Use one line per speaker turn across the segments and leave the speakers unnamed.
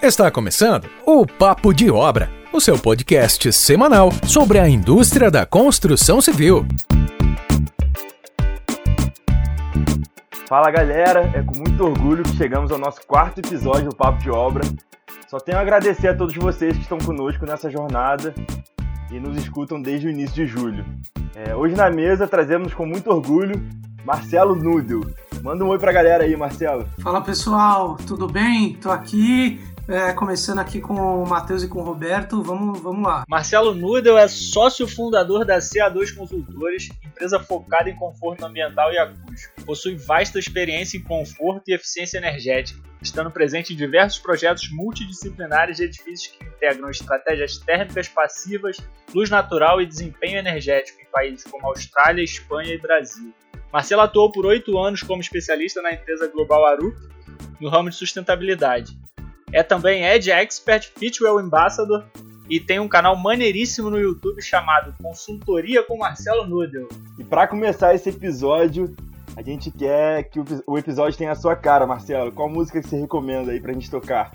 Está começando o Papo de Obra, o seu podcast semanal sobre a indústria da construção civil.
Fala galera, é com muito orgulho que chegamos ao nosso quarto episódio do Papo de Obra. Só tenho a agradecer a todos vocês que estão conosco nessa jornada e nos escutam desde o início de julho. É, hoje na mesa trazemos com muito orgulho Marcelo Nudel. Manda um oi pra galera aí, Marcelo.
Fala pessoal, tudo bem? Tô aqui é, começando aqui com o Matheus e com o Roberto, vamos, vamos lá.
Marcelo Nudel é sócio fundador da CA2 Consultores, empresa focada em conforto ambiental e acústico. Possui vasta experiência em conforto e eficiência energética, estando presente em diversos projetos multidisciplinares de edifícios que integram estratégias térmicas passivas, luz natural e desempenho energético em países como Austrália, Espanha e Brasil. Marcelo atuou por oito anos como especialista na empresa Global Arup no ramo de sustentabilidade é também Edge Expert Fitwell Ambassador e tem um canal maneiríssimo no YouTube chamado Consultoria com Marcelo Nudel.
E para começar esse episódio, a gente quer que o episódio tenha a sua cara, Marcelo. Qual música que você recomenda aí pra gente tocar?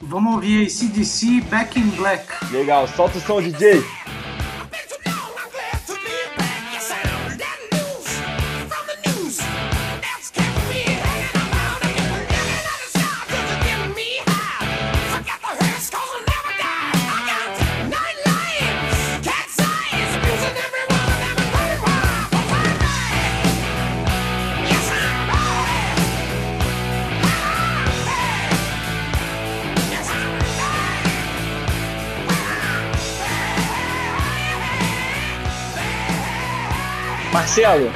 Vamos ouvir aí CDC Back in Black.
Legal, solta o som, DJ!
Marcelo,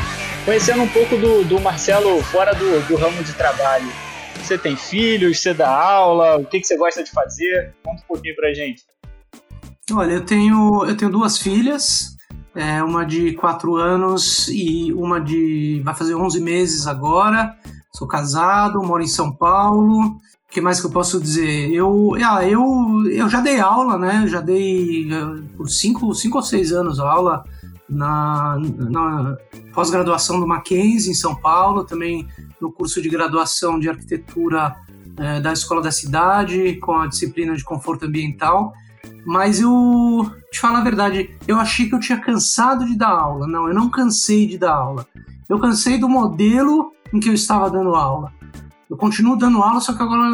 conhecendo um pouco do, do Marcelo fora do, do ramo de trabalho. Você tem filhos, você dá aula, o que, que você gosta de fazer? Conta um pouquinho pra gente.
Olha, eu tenho, eu tenho duas filhas, é, uma de 4 anos e uma de. vai fazer 11 meses agora. Sou casado, moro em São Paulo. O que mais que eu posso dizer? Eu, ah, eu, eu já dei aula, né? Já dei eh, por 5 cinco, ou 6 anos aula na, na pós-graduação do Mackenzie em São Paulo, também no curso de graduação de arquitetura é, da Escola da Cidade, com a disciplina de conforto ambiental. Mas eu, te falar a verdade, eu achei que eu tinha cansado de dar aula. Não, eu não cansei de dar aula. Eu cansei do modelo em que eu estava dando aula. Eu continuo dando aula, só que agora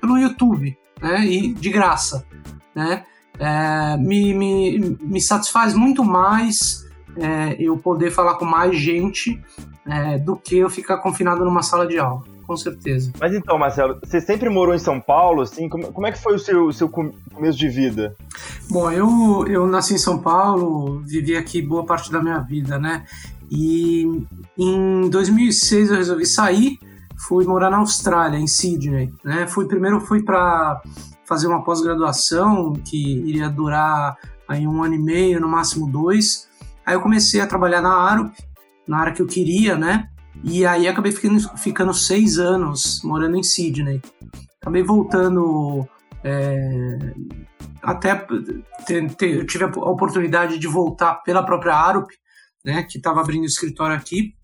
pelo YouTube, né? E de graça, né? É, me, me, me satisfaz muito mais é, eu poder falar com mais gente é, do que eu ficar confinado numa sala de aula, com certeza.
Mas então, Marcelo, você sempre morou em São Paulo, assim, como, como é que foi o seu, seu começo de vida?
Bom, eu, eu nasci em São Paulo, vivi aqui boa parte da minha vida, né? E em 2006 eu resolvi sair, fui morar na Austrália, em Sydney, né? Fui primeiro fui para fazer uma pós-graduação que iria durar aí um ano e meio, no máximo dois. Aí eu comecei a trabalhar na Arup, na área que eu queria, né? E aí acabei ficando, ficando seis anos morando em Sydney. Acabei voltando. É, até eu tive a oportunidade de voltar pela própria Arup, né? Que estava abrindo escritório aqui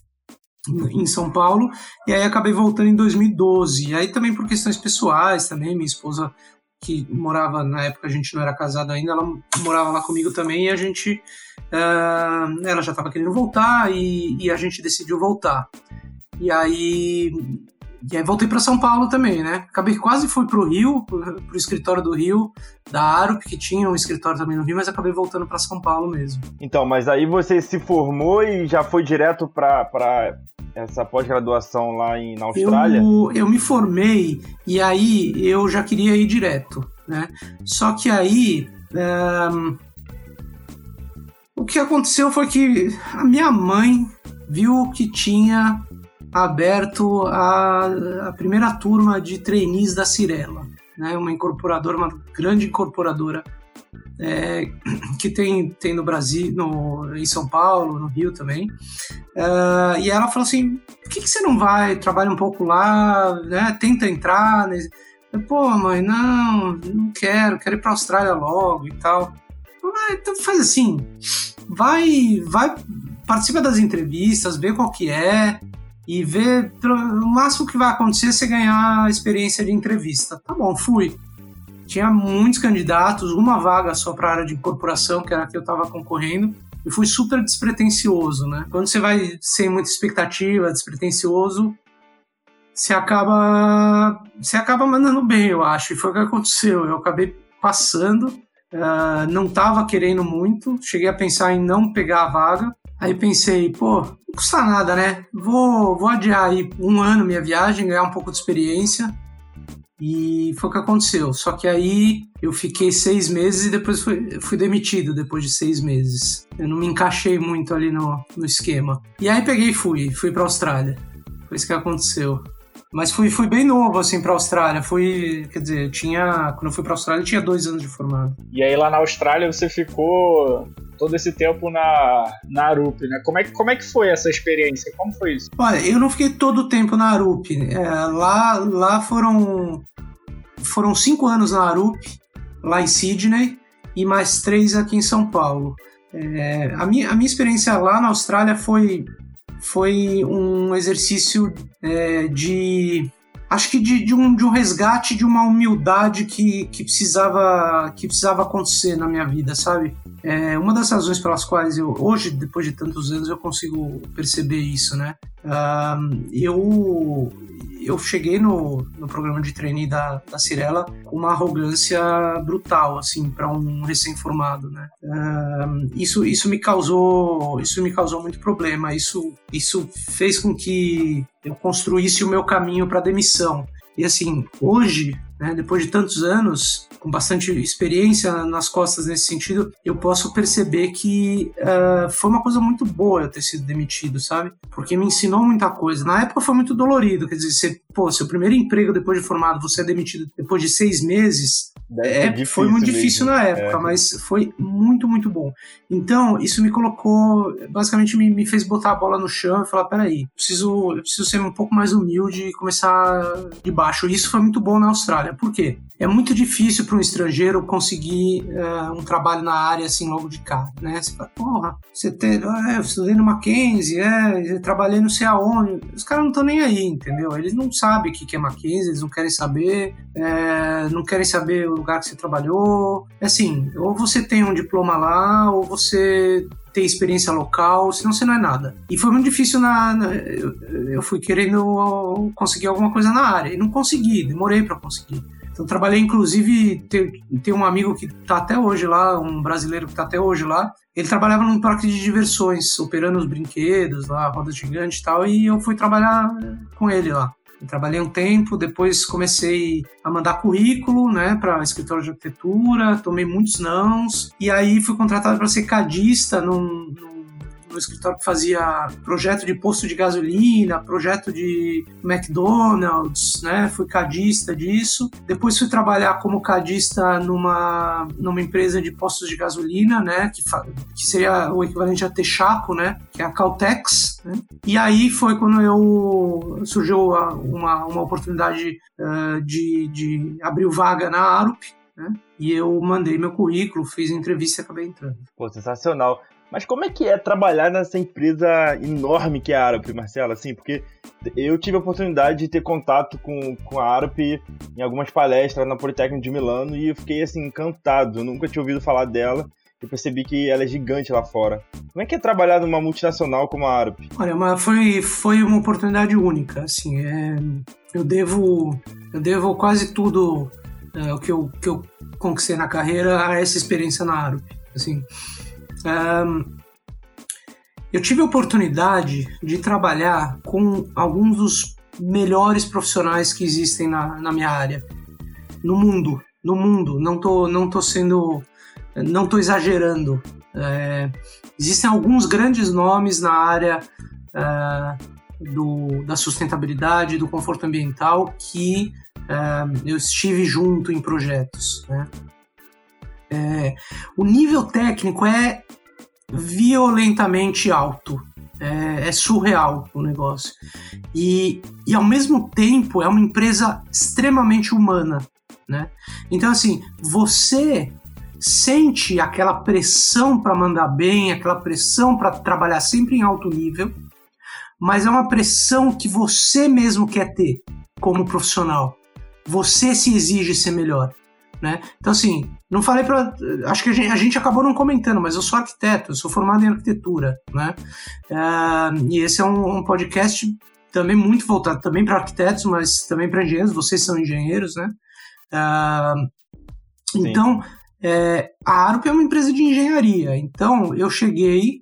em São Paulo, e aí acabei voltando em 2012. E aí também por questões pessoais também, minha esposa que morava, na época a gente não era casado ainda, ela morava lá comigo também e a gente. Uh, ela já estava querendo voltar e, e, a gente decidiu voltar. E aí. E aí voltei para São Paulo também, né? Acabei quase fui para o Rio, para o escritório do Rio, da Arup, que tinha um escritório também no Rio, mas acabei voltando para São Paulo mesmo.
Então, mas aí você se formou e já foi direto para essa pós-graduação lá em, na Austrália?
Eu, eu me formei e aí eu já queria ir direto, né? Só que aí um, o que aconteceu foi que a minha mãe viu que tinha aberto a, a primeira turma de trainees da Cirela, né? Uma incorporadora, uma grande incorporadora é, que tem, tem no Brasil, no, em São Paulo, no Rio também. Uh, e ela falou assim: por que, que você não vai, trabalha um pouco lá, né, tenta entrar? Eu, Pô, mãe, não, não quero, quero ir para a Austrália logo e tal. Ah, então faz assim, vai, vai, participa das entrevistas, vê qual que é, e ver. O máximo que vai acontecer é você ganhar a experiência de entrevista. Tá bom, fui. Tinha muitos candidatos, uma vaga só para a área de incorporação, que era a que eu estava concorrendo. E fui super despretensioso, né? Quando você vai sem muita expectativa, despretensioso, você acaba, você acaba mandando bem, eu acho. E foi o que aconteceu. Eu acabei passando, uh, não estava querendo muito, cheguei a pensar em não pegar a vaga. Aí pensei, pô, não custa nada, né? Vou, vou adiar aí um ano minha viagem, ganhar um pouco de experiência. E foi o que aconteceu. Só que aí eu fiquei seis meses e depois fui, fui demitido depois de seis meses. Eu não me encaixei muito ali no, no esquema. E aí peguei e fui, fui pra Austrália. Foi isso que aconteceu. Mas fui, fui bem novo, assim, pra Austrália. Fui, quer dizer, tinha. Quando eu fui pra Austrália, eu tinha dois anos de formado.
E aí lá na Austrália você ficou todo esse tempo na, na Arup, né? Como é, como é que foi essa experiência? Como foi isso?
Olha, eu não fiquei todo o tempo na Arup. É, lá, lá foram. Foram cinco anos na Arup, lá em Sydney, e mais três aqui em São Paulo. É, a, minha, a minha experiência lá na Austrália foi foi um exercício é, de acho que de, de, um, de um resgate de uma humildade que, que, precisava, que precisava acontecer na minha vida, sabe? É uma das razões pelas quais eu, hoje, depois de tantos anos, eu consigo perceber isso, né? Eu, eu cheguei no, no programa de trainee da, da Cirela com uma arrogância brutal, assim, para um recém-formado, né? Isso, isso me causou, isso me causou muito problema. Isso, isso fez com que eu construísse o meu caminho para demissão. E assim, hoje, né, depois de tantos anos, com bastante experiência nas costas nesse sentido, eu posso perceber que uh, foi uma coisa muito boa eu ter sido demitido, sabe? Porque me ensinou muita coisa. Na época foi muito dolorido, quer dizer, você, pô, seu primeiro emprego depois de formado, você é demitido depois de seis meses, é, foi muito difícil mesmo. na época, é. mas foi muito, muito bom. Então, isso me colocou, basicamente me, me fez botar a bola no chão e falar: peraí, preciso, eu preciso ser um pouco mais humilde e começar de baixo. E isso foi muito bom na Austrália. Por quê? É muito difícil para um estrangeiro conseguir uh, um trabalho na área assim logo de cara, né? Você fala, porra, você tem, ah, eu estudei no Mackenzie, é, trabalhei não sei aonde. Os caras não estão nem aí, entendeu? Eles não sabem o que é Mackenzie, eles não querem saber, é, não querem saber o lugar que você trabalhou. É assim, ou você tem um diploma lá, ou você tem experiência local, senão você não é nada. E foi muito difícil na. na eu, eu, fui querendo conseguir alguma coisa na área e não consegui, demorei para conseguir. Então trabalhei, inclusive, tem, tem um amigo que está até hoje lá, um brasileiro que está até hoje lá. Ele trabalhava num parque de diversões, operando os brinquedos lá, rodas gigantes e tal, e eu fui trabalhar com ele lá. Eu trabalhei um tempo, depois comecei a mandar currículo, né, para escritório de arquitetura, tomei muitos nãos, e aí fui contratado para ser cadista num, num no escritório que fazia projeto de posto de gasolina, projeto de McDonald's, né? Fui cadista disso. Depois fui trabalhar como cadista numa, numa empresa de postos de gasolina, né? Que, que seria o equivalente a Texaco, né? Que é a Caltex. Né? E aí foi quando eu surgiu uma, uma oportunidade uh, de, de abrir vaga na Arup, né? E eu mandei meu currículo, fiz entrevista e acabei entrando.
Pô, sensacional. Mas como é que é trabalhar nessa empresa enorme que é a Arup, Marcelo? Assim, porque eu tive a oportunidade de ter contato com, com a Arup em algumas palestras na Politécnica de Milano e eu fiquei assim encantado. Eu nunca tinha ouvido falar dela. Eu percebi que ela é gigante lá fora. Como é que é trabalhar numa multinacional como a Arup?
Olha, mas foi, foi uma oportunidade única. Assim, é, eu devo eu devo quase tudo é, o que eu, que eu conquistei na carreira a essa experiência na Arup. Assim, um, eu tive a oportunidade de trabalhar com alguns dos melhores profissionais que existem na, na minha área, no mundo, no mundo. Não tô, não tô sendo, não tô exagerando. É, existem alguns grandes nomes na área é, do, da sustentabilidade, do conforto ambiental que é, eu estive junto em projetos. Né? É, o nível técnico é violentamente alto. É, é, surreal o negócio. E, e ao mesmo tempo é uma empresa extremamente humana. Né? Então, assim, você sente aquela pressão para mandar bem, aquela pressão para trabalhar sempre em alto nível, mas é uma pressão que você mesmo quer ter como profissional. Você se exige ser melhor. Né? Então, assim, não falei para. Acho que a gente, a gente, acabou não comentando, mas eu sou arquiteto, eu sou formado em arquitetura. Né? Uh, e esse é um, um, podcast também muito voltado também para arquitetos, mas também para engenheiros. Vocês são engenheiros, né? Uh, então, é, a ARUP é uma empresa de engenharia. Então, eu cheguei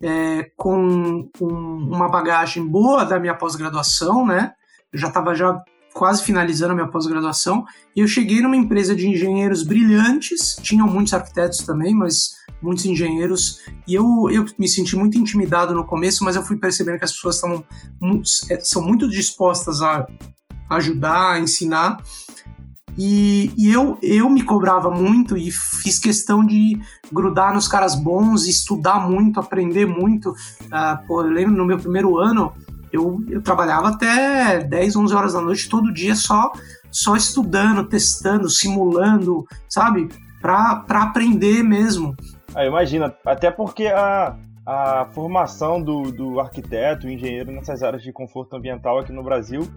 é, com um, uma bagagem boa da minha pós-graduação, né? Eu já estava já quase finalizando a minha pós-graduação, e eu cheguei numa empresa de engenheiros brilhantes, tinham muitos arquitetos também, mas muitos engenheiros, e eu, eu me senti muito intimidado no começo, mas eu fui percebendo que as pessoas estão, é, são muito dispostas a ajudar, a ensinar, e, e, eu, eu me cobrava muito e fiz questão de grudar nos caras bons, estudar muito, aprender muito. Uh, pô, eu lembro no meu primeiro ano, eu, eu trabalhava até 10, 11 horas da noite todo dia só, só estudando, testando, simulando, sabe? Para aprender mesmo.
Ah, imagina, até porque a, a formação do, do arquiteto, engenheiro nessas áreas de conforto ambiental aqui no Brasil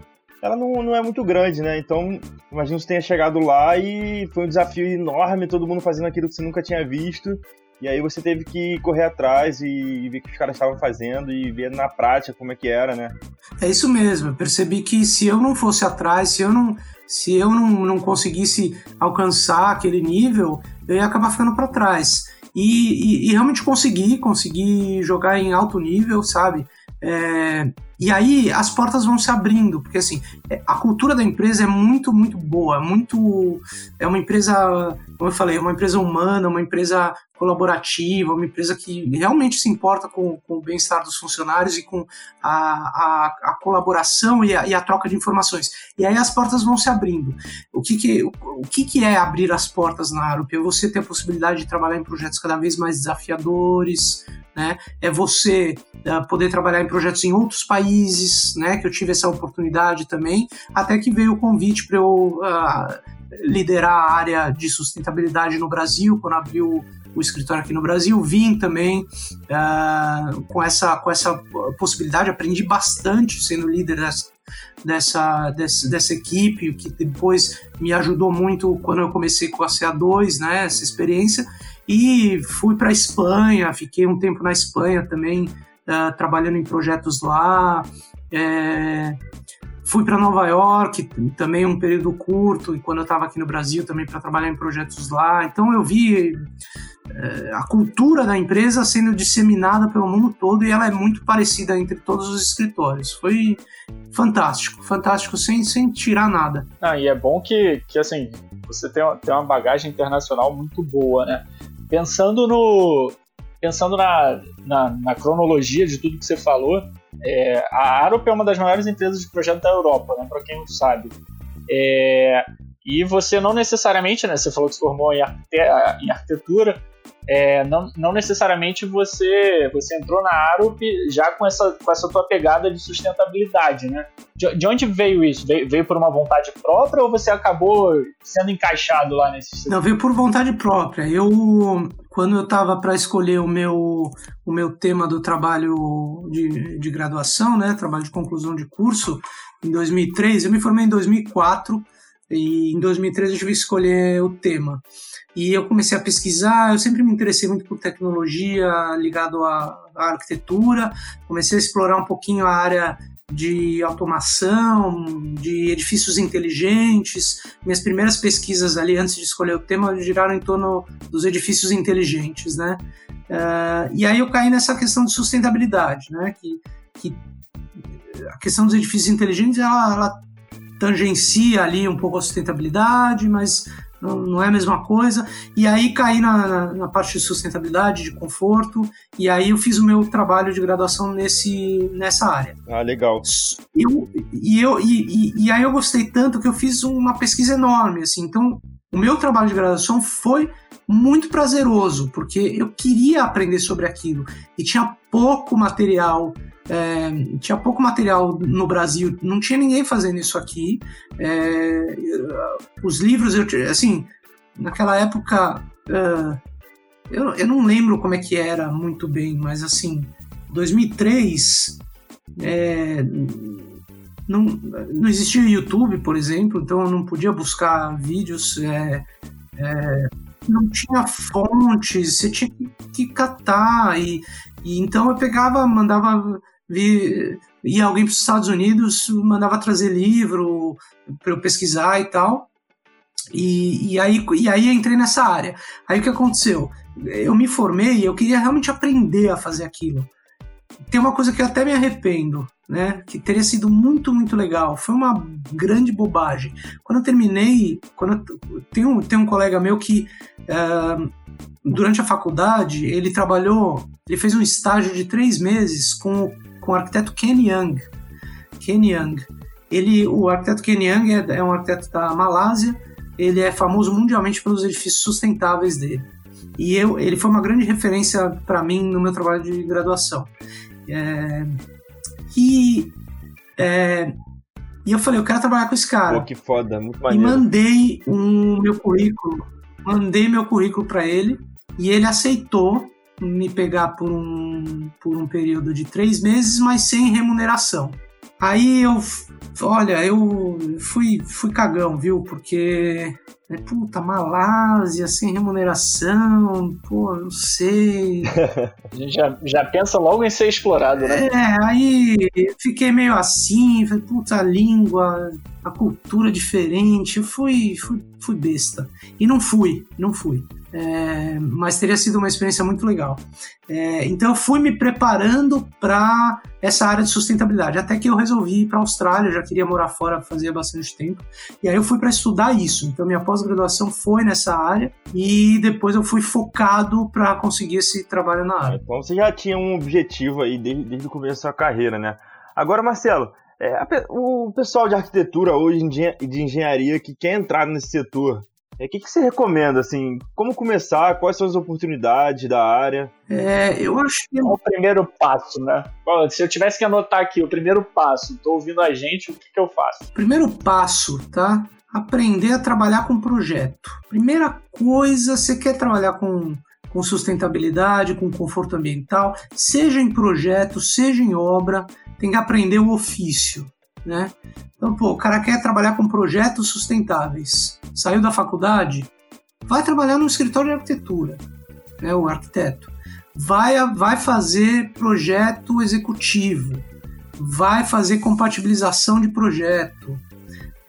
ela não, não é muito grande, né? Então, imagina você tenha chegado lá e foi um desafio enorme, todo mundo fazendo aquilo que você nunca tinha visto. E aí você teve que correr atrás e ver o que os caras estavam fazendo e ver na prática como é que era, né?
É isso mesmo. Eu percebi que se eu não fosse atrás, se eu não, se eu não, não conseguisse alcançar aquele nível, eu ia acabar ficando para trás. E, e, e, realmente consegui, consegui jogar em alto nível, sabe? É, e aí as portas vão se abrindo, porque assim, é, a cultura da empresa é muito, muito boa, muito. É uma empresa, como eu falei, é uma empresa humana, uma empresa colaborativa, uma empresa que realmente se importa com, com o bem-estar dos funcionários e com a, a, a colaboração e a, e a, troca de informações. E aí as portas vão se abrindo. O que, que, o, o que, que é abrir as portas na Arup? É você ter a possibilidade de trabalhar em projetos cada vez mais desafiadores, né? É você uh, poder trabalhar em projetos em outros países, né? Que eu tive essa oportunidade também, até que veio o convite para eu uh, liderar a área de sustentabilidade no Brasil, quando abriu o escritório aqui no Brasil, vim também uh, com, essa, com essa possibilidade, aprendi bastante sendo líder dessa, dessa, dessa, dessa equipe, o que depois me ajudou muito quando eu comecei com a CA2, né, essa experiência, e fui para a Espanha, fiquei um tempo na Espanha também, uh, trabalhando em projetos lá. É, fui para Nova York, também um período curto, e quando eu estava aqui no Brasil também para trabalhar em projetos lá. Então eu vi é, a cultura da empresa sendo disseminada pelo mundo todo e ela é muito parecida entre todos os escritórios. Foi fantástico, fantástico, sem, sem tirar nada.
Ah, e é bom que, que assim, você tem, tem uma bagagem internacional muito boa, né? Pensando no. Pensando na, na, na cronologia de tudo que você falou, é, a Arup é uma das maiores empresas de projeto da Europa, né, para quem não sabe. É, e você não necessariamente, né, você falou que se formou em, em arquitetura, é, não, não necessariamente você você entrou na Arup já com essa, com essa tua pegada de sustentabilidade, né? De, de onde veio isso? Veio, veio, por uma vontade própria ou você acabou sendo encaixado lá nesse
Não, veio por vontade própria. Eu, quando eu estava para escolher o meu, o meu tema do trabalho de, de graduação, né, trabalho de conclusão de curso, em 2003, eu me formei em 2004 e em 2013 eu tive que escolher o tema. E eu comecei a pesquisar, eu sempre me interessei muito por tecnologia ligado à, à arquitetura, comecei a explorar um pouquinho a área de automação, de edifícios inteligentes. Minhas primeiras pesquisas ali, antes de escolher o tema, giraram em torno dos edifícios inteligentes, né? Uh, e aí eu caí nessa questão de sustentabilidade, né? Que, que a questão dos edifícios inteligentes, ela, ela tangencia ali um pouco a sustentabilidade, mas não, não é a mesma coisa. E aí caí na, na, na, parte de sustentabilidade, de conforto, e aí eu fiz o meu trabalho de graduação nesse, nessa área.
Ah, legal.
Eu, e, eu, e, e, e aí eu gostei tanto que eu fiz uma pesquisa enorme, assim, então o meu trabalho de graduação foi muito prazeroso, porque eu queria aprender sobre aquilo e tinha pouco material é, tinha pouco material no Brasil, não tinha ninguém fazendo isso aqui. É, os livros, eu, assim, naquela época, uh, eu, eu não lembro como é que era muito bem, mas assim, 2003, é, não, não existia YouTube, por exemplo, então eu não podia buscar vídeos. É, é, não tinha fontes, você tinha que, que catar. E, e, então eu pegava, mandava vir, ia alguém para os Estados Unidos, mandava trazer livro para eu pesquisar e tal. E, e, aí, e aí entrei nessa área. Aí o que aconteceu? Eu me formei e eu queria realmente aprender a fazer aquilo. Tem uma coisa que eu até me arrependo, né? Que teria sido muito, muito legal. Foi uma grande bobagem. Quando eu terminei, quando eu, tem, um, tem um colega meu que uh, durante a faculdade ele trabalhou, ele fez um estágio de três meses com, com o arquiteto Ken Young. Ken Young. Ele, o arquiteto Ken Young é, é um arquiteto da Malásia ele é famoso mundialmente pelos edifícios sustentáveis dele. E eu, ele foi uma grande referência para mim no meu trabalho de graduação. É, e, é, e eu falei, eu quero trabalhar com esse cara.
Pô, que foda, muito maneiro.
E mandei um meu currículo, mandei meu currículo para ele e ele aceitou me pegar por um, por um período de três meses, mas sem remuneração. Aí eu, olha, eu fui, fui cagão, viu? Porque, né, puta, Malásia, sem remuneração, pô, não sei.
A gente já, já pensa logo em ser explorado, né?
É, aí fiquei meio assim, falei, puta, a língua, a cultura diferente, eu fui, fui, fui besta. E não fui, não fui. É, mas teria sido uma experiência muito legal. É, então eu fui me preparando para essa área de sustentabilidade, até que eu resolvi ir para a Austrália, já queria morar fora fazia bastante tempo, e aí eu fui para estudar isso. Então minha pós-graduação foi nessa área e depois eu fui focado para conseguir esse trabalho na área.
Então você já tinha um objetivo aí desde, desde o começo da sua carreira, né? Agora, Marcelo, é, a, o pessoal de arquitetura hoje de engenharia que quer entrar nesse setor, o que, que você recomenda, assim? Como começar? Quais são as oportunidades da área?
É, eu acho que...
Qual o primeiro passo, né? Se eu tivesse que anotar aqui o primeiro passo, estou ouvindo a gente, o que, que eu faço?
Primeiro passo, tá? Aprender a trabalhar com projeto. Primeira coisa, você quer trabalhar com com sustentabilidade, com conforto ambiental, seja em projeto, seja em obra, tem que aprender o ofício né? Então, pô, o cara quer trabalhar com projetos sustentáveis, saiu da faculdade, vai trabalhar no escritório de arquitetura, né? O arquiteto vai vai fazer projeto executivo, vai fazer compatibilização de projeto,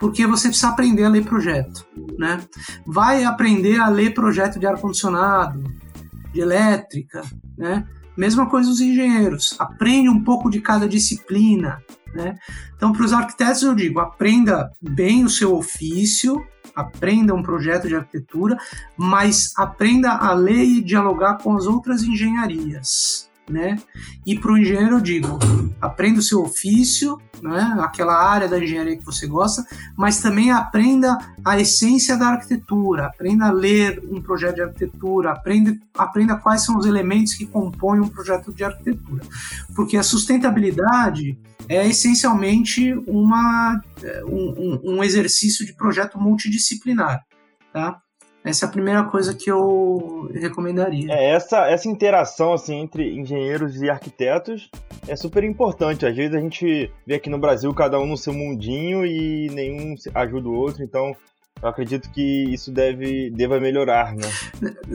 porque você precisa aprender a ler projeto, né? Vai aprender a ler projeto de ar condicionado, de elétrica, né? Mesma coisa os engenheiros, aprende um pouco de cada disciplina, né? Então, para os arquitetos, eu digo: aprenda bem o seu ofício, aprenda um projeto de arquitetura, mas aprenda a ler e dialogar com as outras engenharias né? E para o engenheiro eu digo, aprenda o seu ofício, né? Aquela área da engenharia que você gosta, mas também aprenda a essência da arquitetura, aprenda a ler um projeto de arquitetura, aprenda, aprenda quais são os elementos que compõem um projeto de arquitetura, porque a sustentabilidade é essencialmente uma, um, um exercício de projeto multidisciplinar, tá? Essa é a primeira coisa que eu recomendaria.
É, essa, essa interação assim, entre engenheiros e arquitetos é super importante. Às vezes a gente vê aqui no Brasil cada um no seu mundinho e nenhum ajuda o outro, então eu acredito que isso deve deva melhorar, né?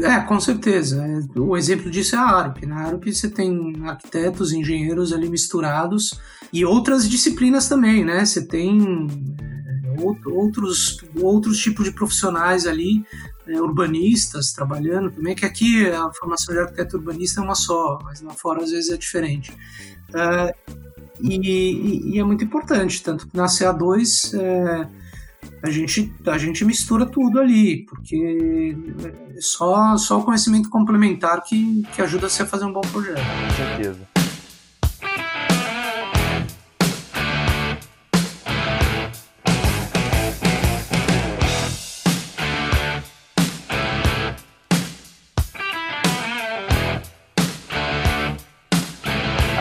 É, com certeza. O exemplo disso é a ARP. Na ARP você tem arquitetos, engenheiros ali misturados e outras disciplinas também, né? Você tem é, outros, outros tipos de profissionais ali é, urbanistas trabalhando também, que aqui a formação de arquiteto urbanista é uma só, mas lá fora às vezes é diferente. É, e, e, é muito importante, tanto que na CA2 é, a, gente, a gente mistura tudo ali, porque é só, só o conhecimento complementar que, que ajuda você a fazer um bom projeto.
Com certeza.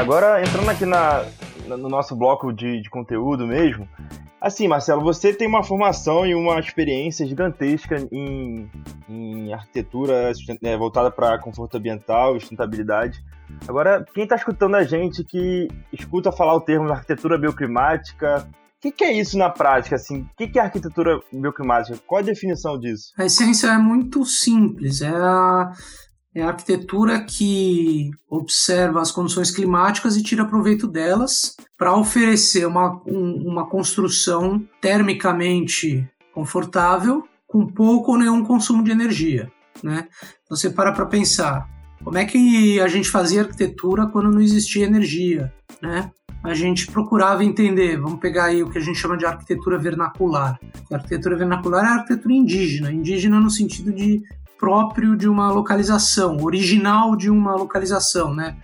Agora, entrando aqui na, no nosso bloco de, de conteúdo mesmo. Assim, Marcelo, você tem uma formação e uma experiência gigantesca em, em arquitetura é, voltada para conforto ambiental e sustentabilidade. Agora, quem está escutando a gente que escuta falar o termo arquitetura bioclimática, o que, que, é isso na prática? Assim, o que, que é arquitetura bioclimática? Qual a definição disso?
A essência é muito simples. É a, é a arquitetura que observa as condições climáticas e tira proveito delas para oferecer uma, um, uma construção termicamente confortável com pouco ou nenhum consumo de energia. Né? Então, você para para pensar, como é que a gente fazia arquitetura quando não existia energia? Né? a gente procurava entender, vamos pegar aí o que a gente chama de arquitetura vernacular. A arquitetura vernacular é a arquitetura indígena, indígena no sentido de próprio de uma localização, original de uma localização, né?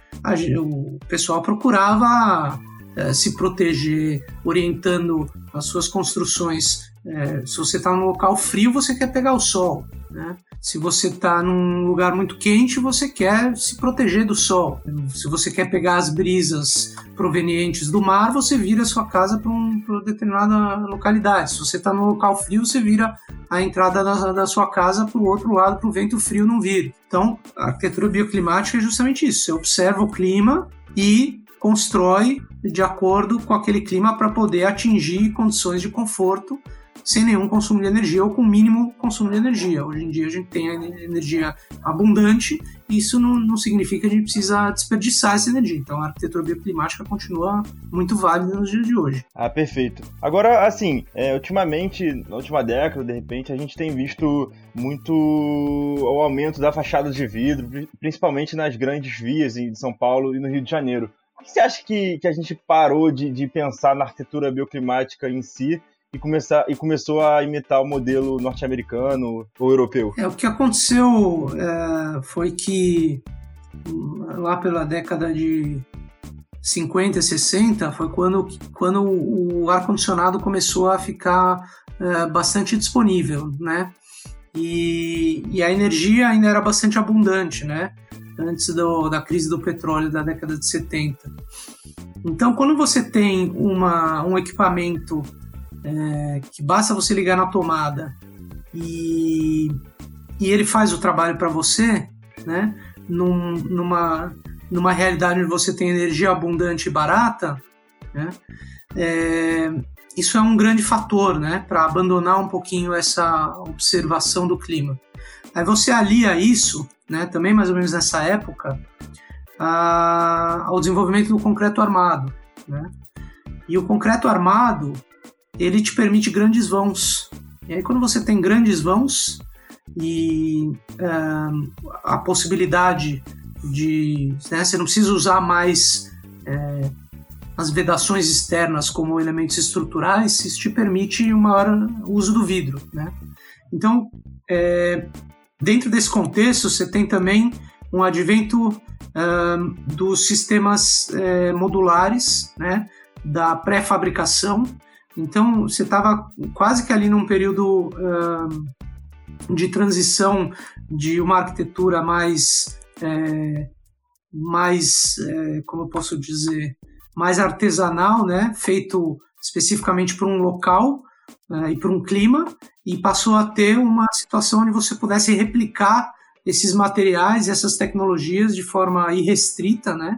o pessoal procurava é, se proteger, orientando as suas construções. É, se você está num local frio, você quer pegar o sol. Né? Se você está num lugar muito quente, você quer se proteger do sol. Se você quer pegar as brisas provenientes do mar, você vira sua casa para um, uma determinada localidade. Se você está num local frio, você vira a entrada da, da sua casa para o outro lado, para o vento frio não vir. Então, a arquitetura bioclimática é justamente isso. Você observa o clima e constrói de acordo com aquele clima para poder atingir condições de conforto sem nenhum consumo de energia ou com mínimo consumo de energia. Hoje em dia a gente tem energia abundante e isso não, não significa que a gente precisa desperdiçar essa energia. Então a arquitetura bioclimática continua muito válida nos dias de hoje.
Ah, perfeito. Agora, assim, é, ultimamente, na última década, de repente, a gente tem visto muito o aumento da fachada de vidro, principalmente nas grandes vias de São Paulo e no Rio de Janeiro. Por que você acha que, que a gente parou de, de pensar na arquitetura bioclimática em si e, começar, e começou a imitar o modelo norte-americano ou europeu?
É, o que aconteceu é, foi que lá pela década de 50, 60 foi quando, quando o ar-condicionado começou a ficar é, bastante disponível, né? E, e a energia ainda era bastante abundante, né? Antes do, da crise do petróleo da década de 70. Então, quando você tem uma, um equipamento é, que basta você ligar na tomada e, e ele faz o trabalho para você, né? Num, numa, numa realidade onde você tem energia abundante e barata, né? É, isso é um grande fator, né? Para abandonar um pouquinho essa observação do clima. Aí você alia isso, né? Também mais ou menos nessa época, a, ao desenvolvimento do concreto armado, né? E o concreto armado ele te permite grandes vãos. E aí, quando você tem grandes vãos e uh, a possibilidade de. Né, você não precisa usar mais é, as vedações externas como elementos estruturais, isso te permite um maior uso do vidro. Né? Então, é, dentro desse contexto, você tem também um advento uh, dos sistemas uh, modulares, né, da pré-fabricação então, você estava quase que ali num período uh, de transição de uma arquitetura mais, é, mais é, como eu posso dizer, mais artesanal, né? feito especificamente para um local uh, e para um clima, e passou a ter uma situação onde você pudesse replicar esses materiais, essas tecnologias de forma irrestrita, né?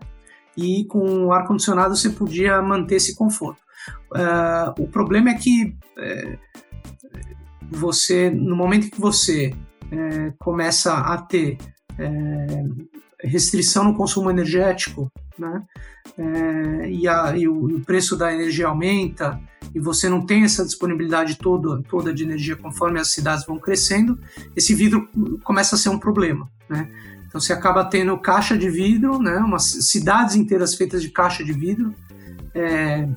E com o ar-condicionado você podia manter esse conforto. Uh, o problema é que é, você, no momento que você é, começa a ter é, restrição no consumo energético, né, é, e, a, e, o, e, o, preço da energia aumenta, e você não tem essa disponibilidade toda, toda de energia conforme as cidades vão crescendo, esse vidro começa a ser um problema. Né? Então você acaba tendo caixa de vidro, né, umas cidades inteiras feitas de caixa de vidro, é,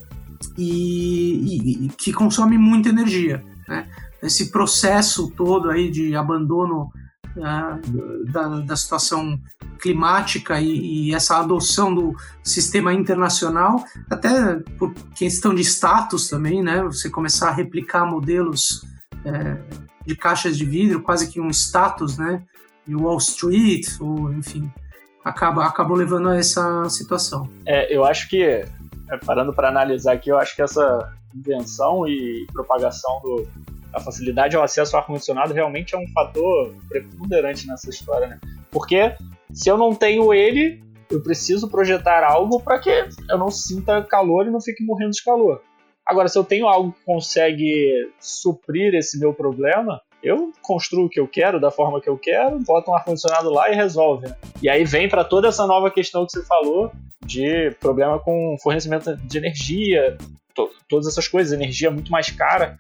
e, e, que consome muita energia. Né? Esse processo todo aí de abandono uh, da, da, situação climática e, e, essa adoção do sistema internacional, até por questão de status também, né? Você começar a replicar modelos é, de caixas de vidro, quase que um status, né? De Wall Street, ou enfim, acaba, acabou levando a essa situação.
É, eu acho que parando para analisar aqui, eu acho que essa invenção e propagação do, da facilidade ao acesso ao ar-condicionado realmente é um fator preponderante nessa história, né? Porque se eu não tenho ele, eu preciso projetar algo para que eu não sinta calor e não fique morrendo de calor. Agora, se eu tenho algo que consegue suprir esse meu problema, eu construo o que eu quero, da forma que eu quero, boto um ar-condicionado lá e resolve. Né? E aí vem para toda essa nova questão que você falou de problema com fornecimento de energia, to todas essas coisas, energia muito mais cara.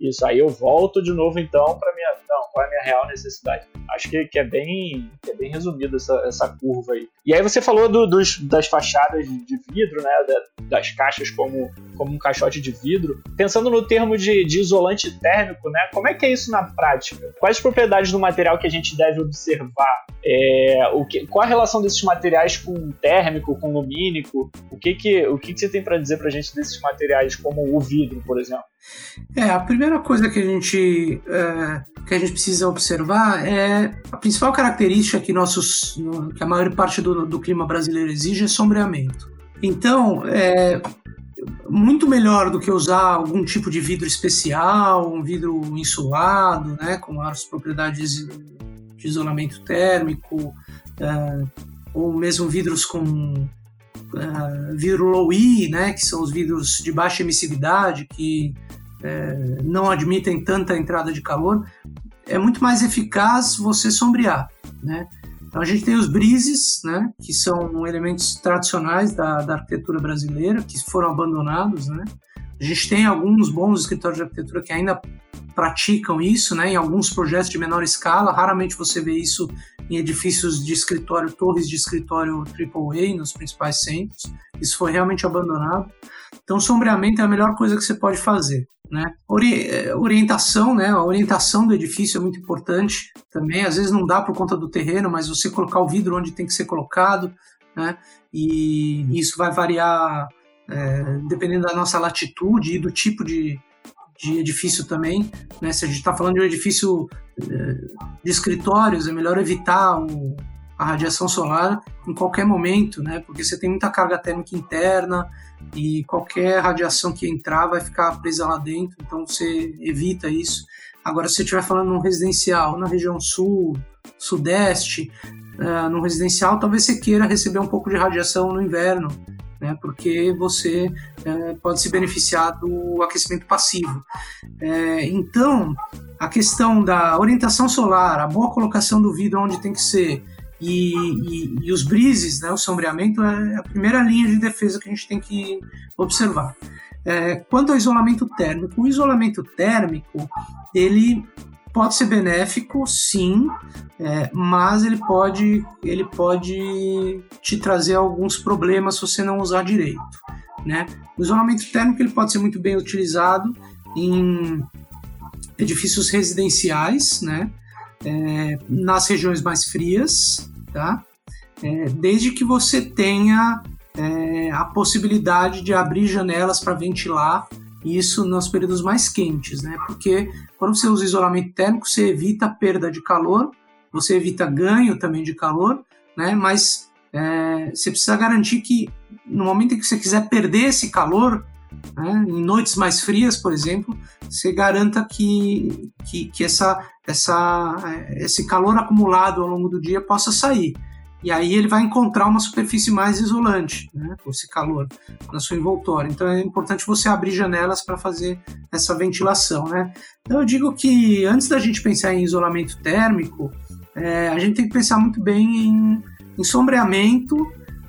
Isso aí eu volto de novo então para minha qual é a minha real necessidade. Acho que, que é bem que é bem resumido essa, essa curva aí. E aí você falou do, dos, das fachadas de vidro, né, da, das caixas como, como um caixote de vidro. Pensando no termo de, de isolante térmico, né, como é que é isso na prática? Quais propriedades do material que a gente deve observar? É, o que, qual a relação desses materiais com térmico, com lumínico? O que que, o que, que você tem para dizer para a gente desses materiais como o vidro, por exemplo?
É, a primeira coisa que a gente, é, que a gente precisa observar é a principal característica que, nossos, que a maior parte do, do clima brasileiro exige é sombreamento. Então, é muito melhor do que usar algum tipo de vidro especial, um vidro insulado, né, com as propriedades de isolamento térmico, é, ou mesmo vidros com uh, vidro low-E, né, que são os vidros de baixa emissividade, que é, não admitem tanta entrada de calor, é muito mais eficaz você sombrear, né? Então a gente tem os brises, né, que são elementos tradicionais da, da arquitetura brasileira, que foram abandonados, né? A gente tem alguns bons escritórios de arquitetura que ainda praticam isso, né, em alguns projetos de menor escala. Raramente você vê isso em edifícios de escritório, torres de escritório AAA nos principais centros. Isso foi realmente abandonado. Então, sombreamento é a melhor coisa que você pode fazer. Né? Eh, orientação, né? A orientação do edifício é muito importante também. Às vezes não dá por conta do terreno, mas você colocar o vidro onde tem que ser colocado, né? E isso vai variar é, dependendo da nossa latitude e do tipo de, de edifício também. Né? Se a gente está falando de um edifício é, de escritórios, é melhor evitar o, a radiação solar em qualquer momento, né? Porque você tem muita carga térmica interna e qualquer radiação que entrar vai ficar presa lá dentro, então você evita isso. Agora, se você estiver falando num residencial, na região sul, sudeste, uh, no residencial, talvez você queira receber um pouco de radiação no inverno, né, porque você uh, pode se beneficiar do aquecimento passivo. Uh, então, a questão da orientação solar, a boa colocação do vidro onde tem que ser, e, e, e, os brises, né, o sombreamento, é a primeira linha de defesa que a gente tem que observar. É, quanto ao isolamento térmico, o isolamento térmico ele pode ser benéfico, sim, é, mas ele pode, ele pode te trazer alguns problemas se você não usar direito. Né? O isolamento térmico ele pode ser muito bem utilizado em edifícios residenciais, né? É, nas regiões mais frias, tá? É, desde que você tenha é, a possibilidade de abrir janelas para ventilar isso nos períodos mais quentes, né? Porque quando você usa isolamento térmico, você evita perda de calor, você evita ganho também de calor, né? Mas é, você precisa garantir que no momento em que você quiser perder esse calor, né, em noites mais frias, por exemplo, você garanta que, que, que essa, essa, esse calor acumulado ao longo do dia possa sair. E aí ele vai encontrar uma superfície mais isolante, né, esse calor na sua envoltória. Então é importante você abrir janelas para fazer essa ventilação, né? Então eu digo que antes da gente pensar em isolamento térmico, é, a gente tem que pensar muito bem em, em sombreamento,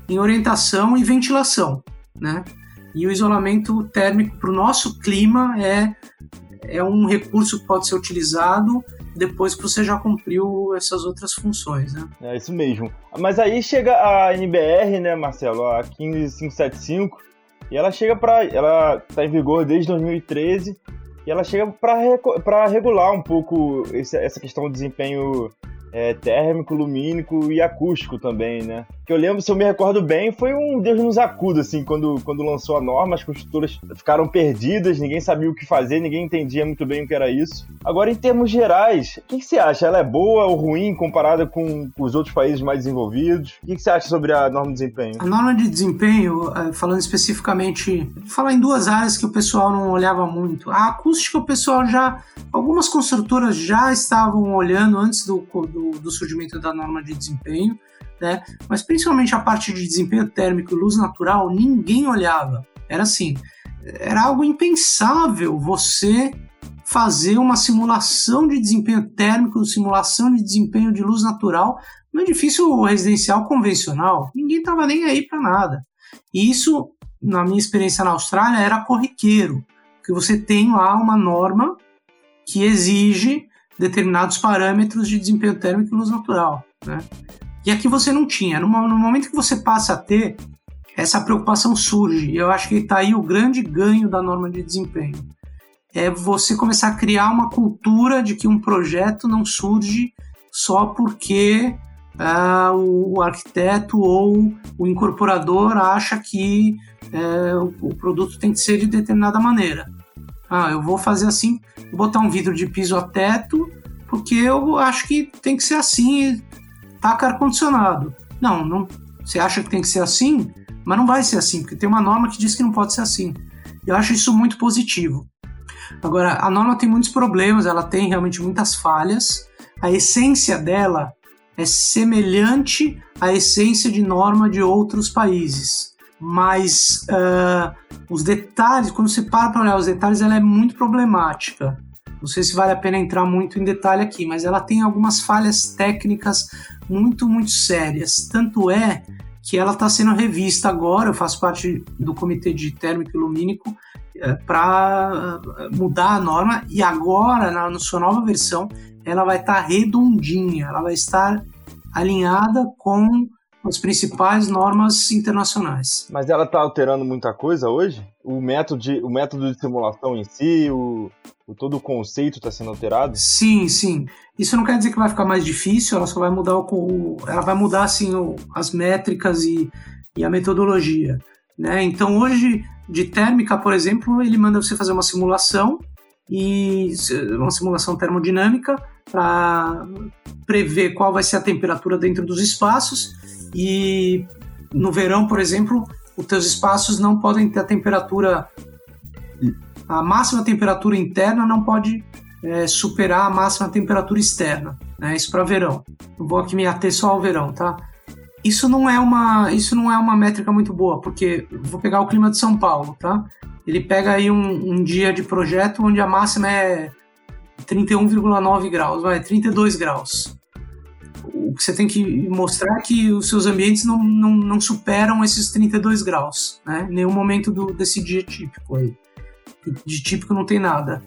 em orientação e ventilação, né? E o isolamento térmico para o nosso clima é, é um recurso que pode ser utilizado depois que você já cumpriu essas outras funções, né?
É isso mesmo. Mas aí chega a NBR, né, Marcelo, a 15575, e ela chega para, ela está em vigor desde 2013 e ela chega para regular um pouco esse, essa questão do desempenho é, térmico, lumínico e acústico também, né? Que eu lembro, se eu me recordo bem, foi um Deus nos acuda, assim, quando, quando lançou a norma, as construtoras ficaram perdidas, ninguém sabia o que fazer, ninguém entendia muito bem o que era isso. Agora, em termos gerais, o que, que você acha? Ela é boa ou ruim comparada com os outros países mais desenvolvidos? O que, que você acha sobre a norma de desempenho?
A norma de desempenho, eh, falando especificamente, falar em duas áreas que o pessoal não olhava muito. A acústica, o pessoal já, algumas construtoras já estavam olhando antes do, do, do surgimento da norma de desempenho né? Mas principalmente a parte de desempenho térmico e luz natural, ninguém olhava. Era assim, era algo impensável você fazer uma simulação de desempenho térmico, simulação de desempenho de luz natural no edifício residencial convencional. Ninguém estava nem aí para nada. E isso, na minha experiência na Austrália, era corriqueiro, porque você tem lá uma norma que exige determinados parâmetros de desempenho térmico e luz natural. Né? E aqui você não tinha. No, no momento que você passa a ter, essa preocupação surge. E eu acho que está aí o grande ganho da norma de desempenho. É você começar a criar uma cultura de que um projeto não surge só porque uh, o arquiteto ou o incorporador acha que uh, o produto tem que ser de determinada maneira. Ah, eu vou fazer assim, vou botar um vidro de piso a teto, porque eu acho que tem que ser assim, taca ar-condicionado. Não, não, você acha que tem que ser assim, mas não vai ser assim, porque tem uma norma que diz que não pode ser assim. Eu acho isso muito positivo. Agora, a norma tem muitos problemas, ela tem realmente muitas falhas. A essência dela é semelhante à essência de norma de outros países. Mas uh, os detalhes, quando você para para olhar os detalhes, ela é muito problemática. Não sei se vale a pena entrar muito em detalhe aqui, mas ela tem algumas falhas técnicas muito, muito sérias. Tanto é que ela está sendo revista agora, eu faço parte do comitê de térmico e lumínico é, para é, mudar a norma e agora, na, na sua nova versão, ela vai estar tá redondinha, ela vai estar alinhada com as principais normas internacionais.
Mas ela está alterando muita coisa hoje? O método de, o método de simulação em si, o, o todo o conceito está sendo alterado?
Sim, sim. Isso não quer dizer que vai ficar mais difícil, ela só vai mudar o, ela vai mudar assim o, as métricas e, e a metodologia. Né? Então hoje, de térmica, por exemplo, ele manda você fazer uma simulação e uma simulação termodinâmica para prever qual vai ser a temperatura dentro dos espaços e no verão, por exemplo, os teus espaços não podem ter a temperatura a máxima temperatura interna não pode é, superar a máxima temperatura externa, né? Isso para verão. Eu vou aqui me ater só ao verão, tá? Isso não é uma, isso não é uma métrica muito boa, porque vou pegar o clima de São Paulo, tá? Ele pega aí um, um dia de projeto onde a máxima é 31,9 graus, vai, 32 graus o que você tem que mostrar é que os seus ambientes não, não, não superam esses 32 graus, né? Nenhum momento do, desse dia típico aí. De típico não tem nada,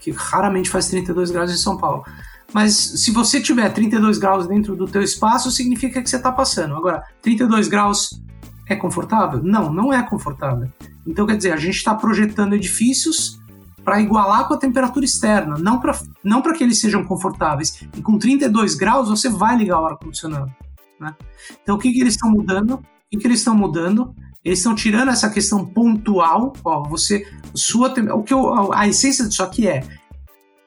que raramente faz 32 graus em São Paulo. Mas se você tiver 32 graus dentro do teu espaço, significa que você está passando. Agora, 32 graus é confortável? Não, não é confortável. Então, quer dizer, a gente está projetando edifícios para igualar com a temperatura externa, não para não que eles sejam confortáveis. E com 32 graus você vai ligar o ar-condicionado. Né? Então o que, que eles estão mudando? O que, que eles estão mudando? Eles estão tirando essa questão pontual. Ó, você, sua, o que eu, a essência disso aqui é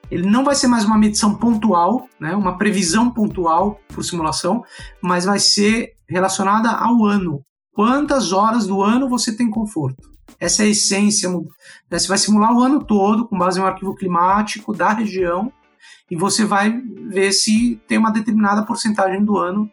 ele não vai ser mais uma medição pontual, né, uma previsão pontual por simulação, mas vai ser relacionada ao ano. Quantas horas do ano você tem conforto? Essa é a essência. Né? Você vai simular o ano todo com base em um arquivo climático da região e você vai ver se tem uma determinada porcentagem do ano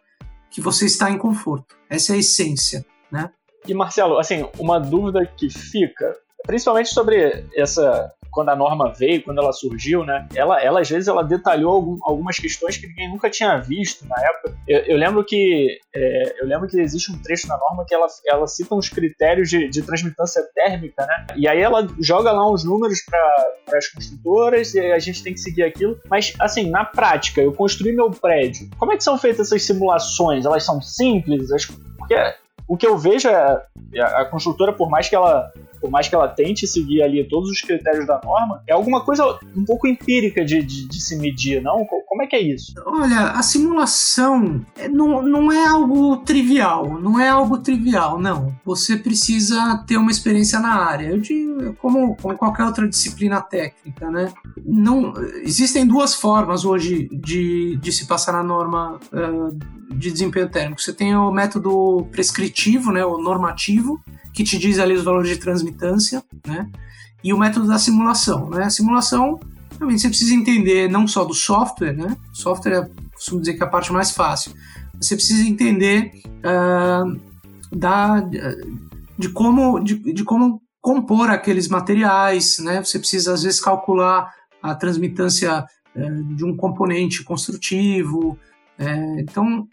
que você está em conforto. Essa é a essência, né?
E Marcelo, assim, uma dúvida que fica, principalmente sobre essa quando a norma veio, quando ela surgiu, né? Ela, ela às vezes ela detalhou algum, algumas questões que ninguém nunca tinha visto na época. Eu, eu lembro que é, eu lembro que existe um trecho na norma que ela, ela cita uns critérios de, de transmitância térmica, né? E aí ela joga lá uns números para as construtoras e a gente tem que seguir aquilo. Mas assim, na prática, eu construí meu prédio. Como é que são feitas essas simulações? Elas são simples? Porque o que eu vejo é a construtora, por mais que ela por mais que ela tente seguir ali todos os critérios da norma, é alguma coisa um pouco empírica de, de, de se medir, não? Como é que é isso?
Olha, a simulação é, não, não é algo trivial, não é algo trivial, não. Você precisa ter uma experiência na área, eu digo, como, como qualquer outra disciplina técnica, né? Não, existem duas formas hoje de, de se passar na norma uh, de desempenho térmico. Você tem o método prescritivo, né, o normativo, que te diz ali os valores de transmitância, né? E o método da simulação, né? A simulação, realmente você precisa entender não só do software, né? Software é, costumo dizer que é a parte mais fácil. Você precisa entender uh, da, de como de, de como compor aqueles materiais, né? Você precisa às vezes calcular a transmitância uh, de um componente construtivo. Uh, então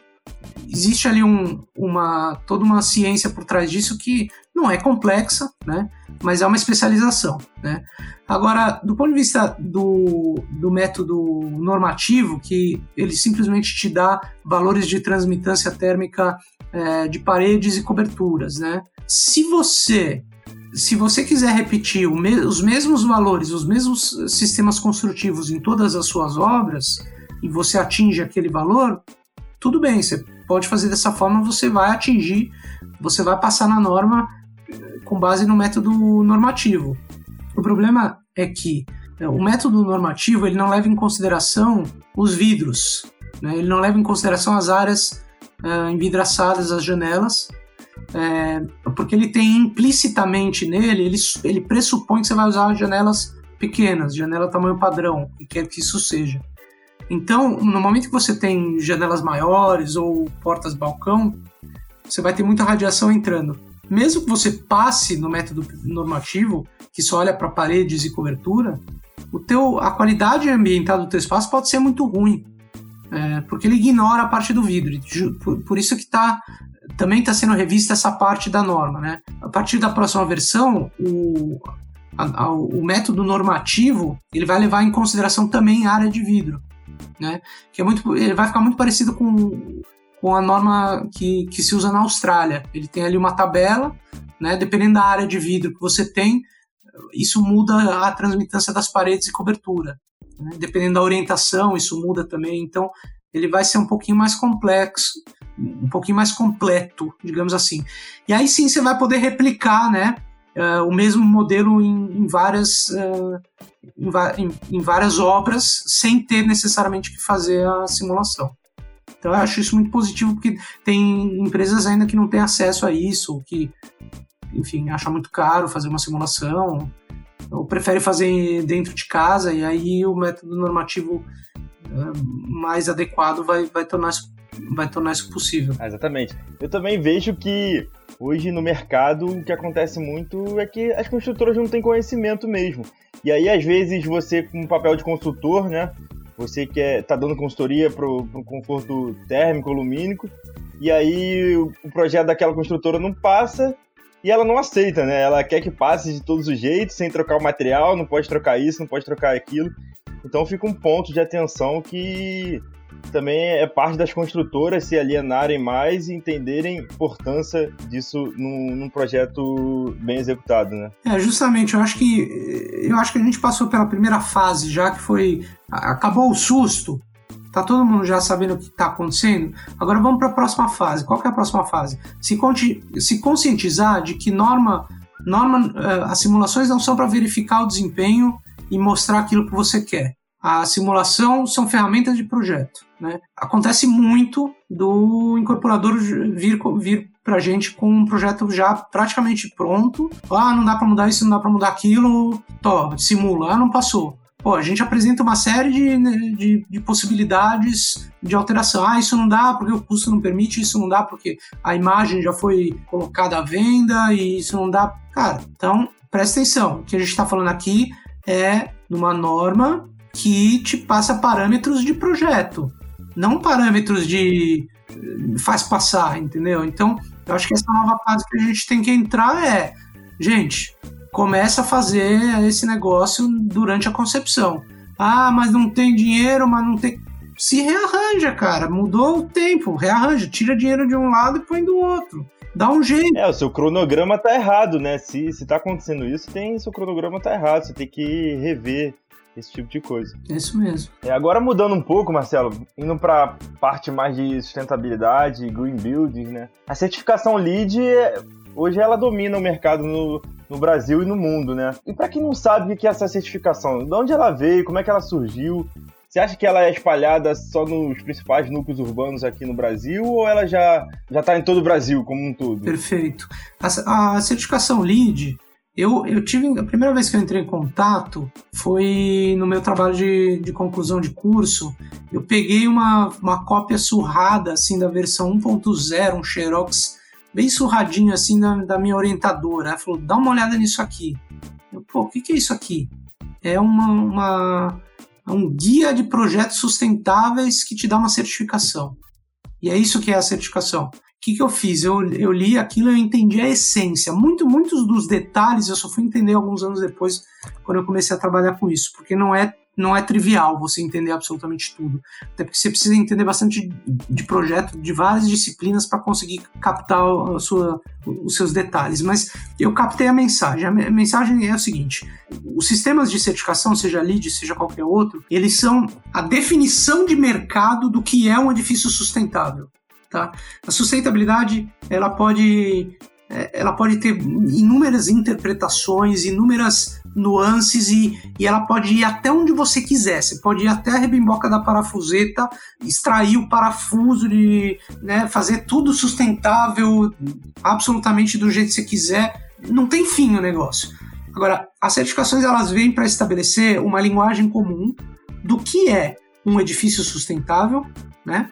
existe ali um, uma toda uma ciência por trás disso que não é complexa, né? Mas é uma especialização, né? Agora, do ponto de vista do, do método normativo, que ele simplesmente te dá valores de transmitância térmica é, de paredes e coberturas, né? Se você se você quiser repetir me, os mesmos valores, os mesmos sistemas construtivos em todas as suas obras e você atinge aquele valor, tudo bem, você pode fazer dessa forma, você vai atingir, você vai passar na norma eh, com base no método normativo. O problema é que eh, o método normativo ele não leva em consideração os vidros, né? ele não leva em consideração as áreas uh, envidraçadas, as janelas, é, porque ele tem implicitamente nele, ele, ele pressupõe que você vai usar janelas pequenas, janela tamanho padrão, e quer que isso seja. Então, no momento que você tem janelas maiores ou portas balcão, você vai ter muita radiação entrando. Mesmo que você passe no método normativo, que só olha para paredes e cobertura, o teu, a qualidade ambiental do teu espaço pode ser muito ruim, é, porque ele ignora a parte do vidro. Por, por isso que tá, também está sendo revista essa parte da norma. Né? A partir da próxima versão, o, a, a, o método normativo ele vai levar em consideração também a área de vidro né? Que é muito, ele vai ficar muito parecido com, com a norma que, que se usa na Austrália. Ele tem ali uma tabela, né? Dependendo da área de vidro que você tem, isso muda a transmitância das paredes e cobertura. Né? Dependendo da orientação, isso muda também. Então, ele vai ser um pouquinho mais complexo, um pouquinho mais completo, digamos assim. E aí sim você vai poder replicar, né? Uh, o mesmo modelo em, em várias uh, em, em, várias obras sem ter necessariamente que fazer a simulação. Então eu acho isso muito positivo porque tem empresas ainda que não têm acesso a isso, que, enfim, acham muito caro fazer uma simulação, ou prefere fazer dentro de casa, e aí o método normativo uh, mais adequado vai, vai, tornar isso, vai tornar isso possível.
Exatamente. Eu também vejo que hoje no mercado o que acontece muito é que as construtoras não têm conhecimento mesmo. E aí, às vezes, você, com papel de consultor, né? Você que é, tá dando consultoria para o conforto térmico, lumínico, e aí o projeto daquela construtora não passa e ela não aceita, né? Ela quer que passe de todos os jeitos, sem trocar o material, não pode trocar isso, não pode trocar aquilo. Então fica um ponto de atenção que também é parte das construtoras se alienarem mais e entenderem a importância disso num, num, projeto bem executado, né?
É, justamente, eu acho que eu acho que a gente passou pela primeira fase já que foi acabou o susto. Tá todo mundo já sabendo o que está acontecendo. Agora vamos para a próxima fase. Qual que é a próxima fase? Se, se conscientizar de que norma, norma, eh, as simulações não são para verificar o desempenho e mostrar aquilo que você quer a simulação são ferramentas de projeto. Né? Acontece muito do incorporador vir, vir para a gente com um projeto já praticamente pronto. Ah, não dá para mudar isso, não dá para mudar aquilo. Tó, simula. Ah, não passou. Pô, a gente apresenta uma série de, né, de, de, possibilidades de alteração. Ah, isso não dá porque o custo não permite, isso não dá porque a imagem já foi colocada à venda e isso não dá. Cara, então presta atenção. O que a gente está falando aqui é numa norma que te passa parâmetros de projeto, não parâmetros de faz passar, entendeu? Então, eu acho que essa nova fase que a gente tem que entrar é, gente, começa a fazer esse negócio durante a concepção. Ah, mas não tem dinheiro, mas não tem. Se rearranja, cara. Mudou o tempo, rearranja. Tira dinheiro de um lado e põe do outro. dá um jeito.
É, o seu cronograma tá errado, né? Se, se tá acontecendo isso, tem seu cronograma tá errado, você tem que rever esse tipo de coisa.
É isso mesmo.
É, agora mudando um pouco, Marcelo, indo para parte mais de sustentabilidade, green building, né? A certificação LEED, hoje ela domina o mercado no, no Brasil e no mundo, né? E para quem não sabe o que é essa certificação, de onde ela veio, como é que ela surgiu, você acha que ela é espalhada só nos principais núcleos urbanos aqui no Brasil ou ela já já está em todo o Brasil como um todo?
Perfeito. A, a certificação LEED, eu, eu tive. A primeira vez que eu entrei em contato foi no meu trabalho de, de conclusão de curso. Eu peguei uma, uma cópia surrada, assim, da versão 1.0, um Xerox bem surradinho, assim, da, da minha orientadora. Ela falou: dá uma olhada nisso aqui. Eu, pô, o que, que é isso aqui? É uma, uma, um guia de projetos sustentáveis que te dá uma certificação. E é isso que é a certificação que, que eu fiz? Eu, eu li aquilo eu entendi a essência. Muito, muitos dos detalhes eu só fui entender alguns anos depois, quando eu comecei a trabalhar com isso, porque não é, não é trivial você entender absolutamente tudo. Até porque você precisa entender bastante de projeto, de várias disciplinas, para conseguir captar a sua, os seus detalhes. Mas eu captei a mensagem. A mensagem é o seguinte: os sistemas de certificação, seja LEED, seja qualquer outro, eles são a definição de mercado do que é um edifício sustentável. Tá? A sustentabilidade ela pode, é, ela pode ter inúmeras interpretações, inúmeras nuances e, e ela pode ir até onde você quiser. Você pode ir até a rebimboca da parafuseta, extrair o parafuso, de, né, fazer tudo sustentável, absolutamente do jeito que você quiser. Não tem fim o negócio. Agora, as certificações elas vêm para estabelecer uma linguagem comum do que é um edifício sustentável, né?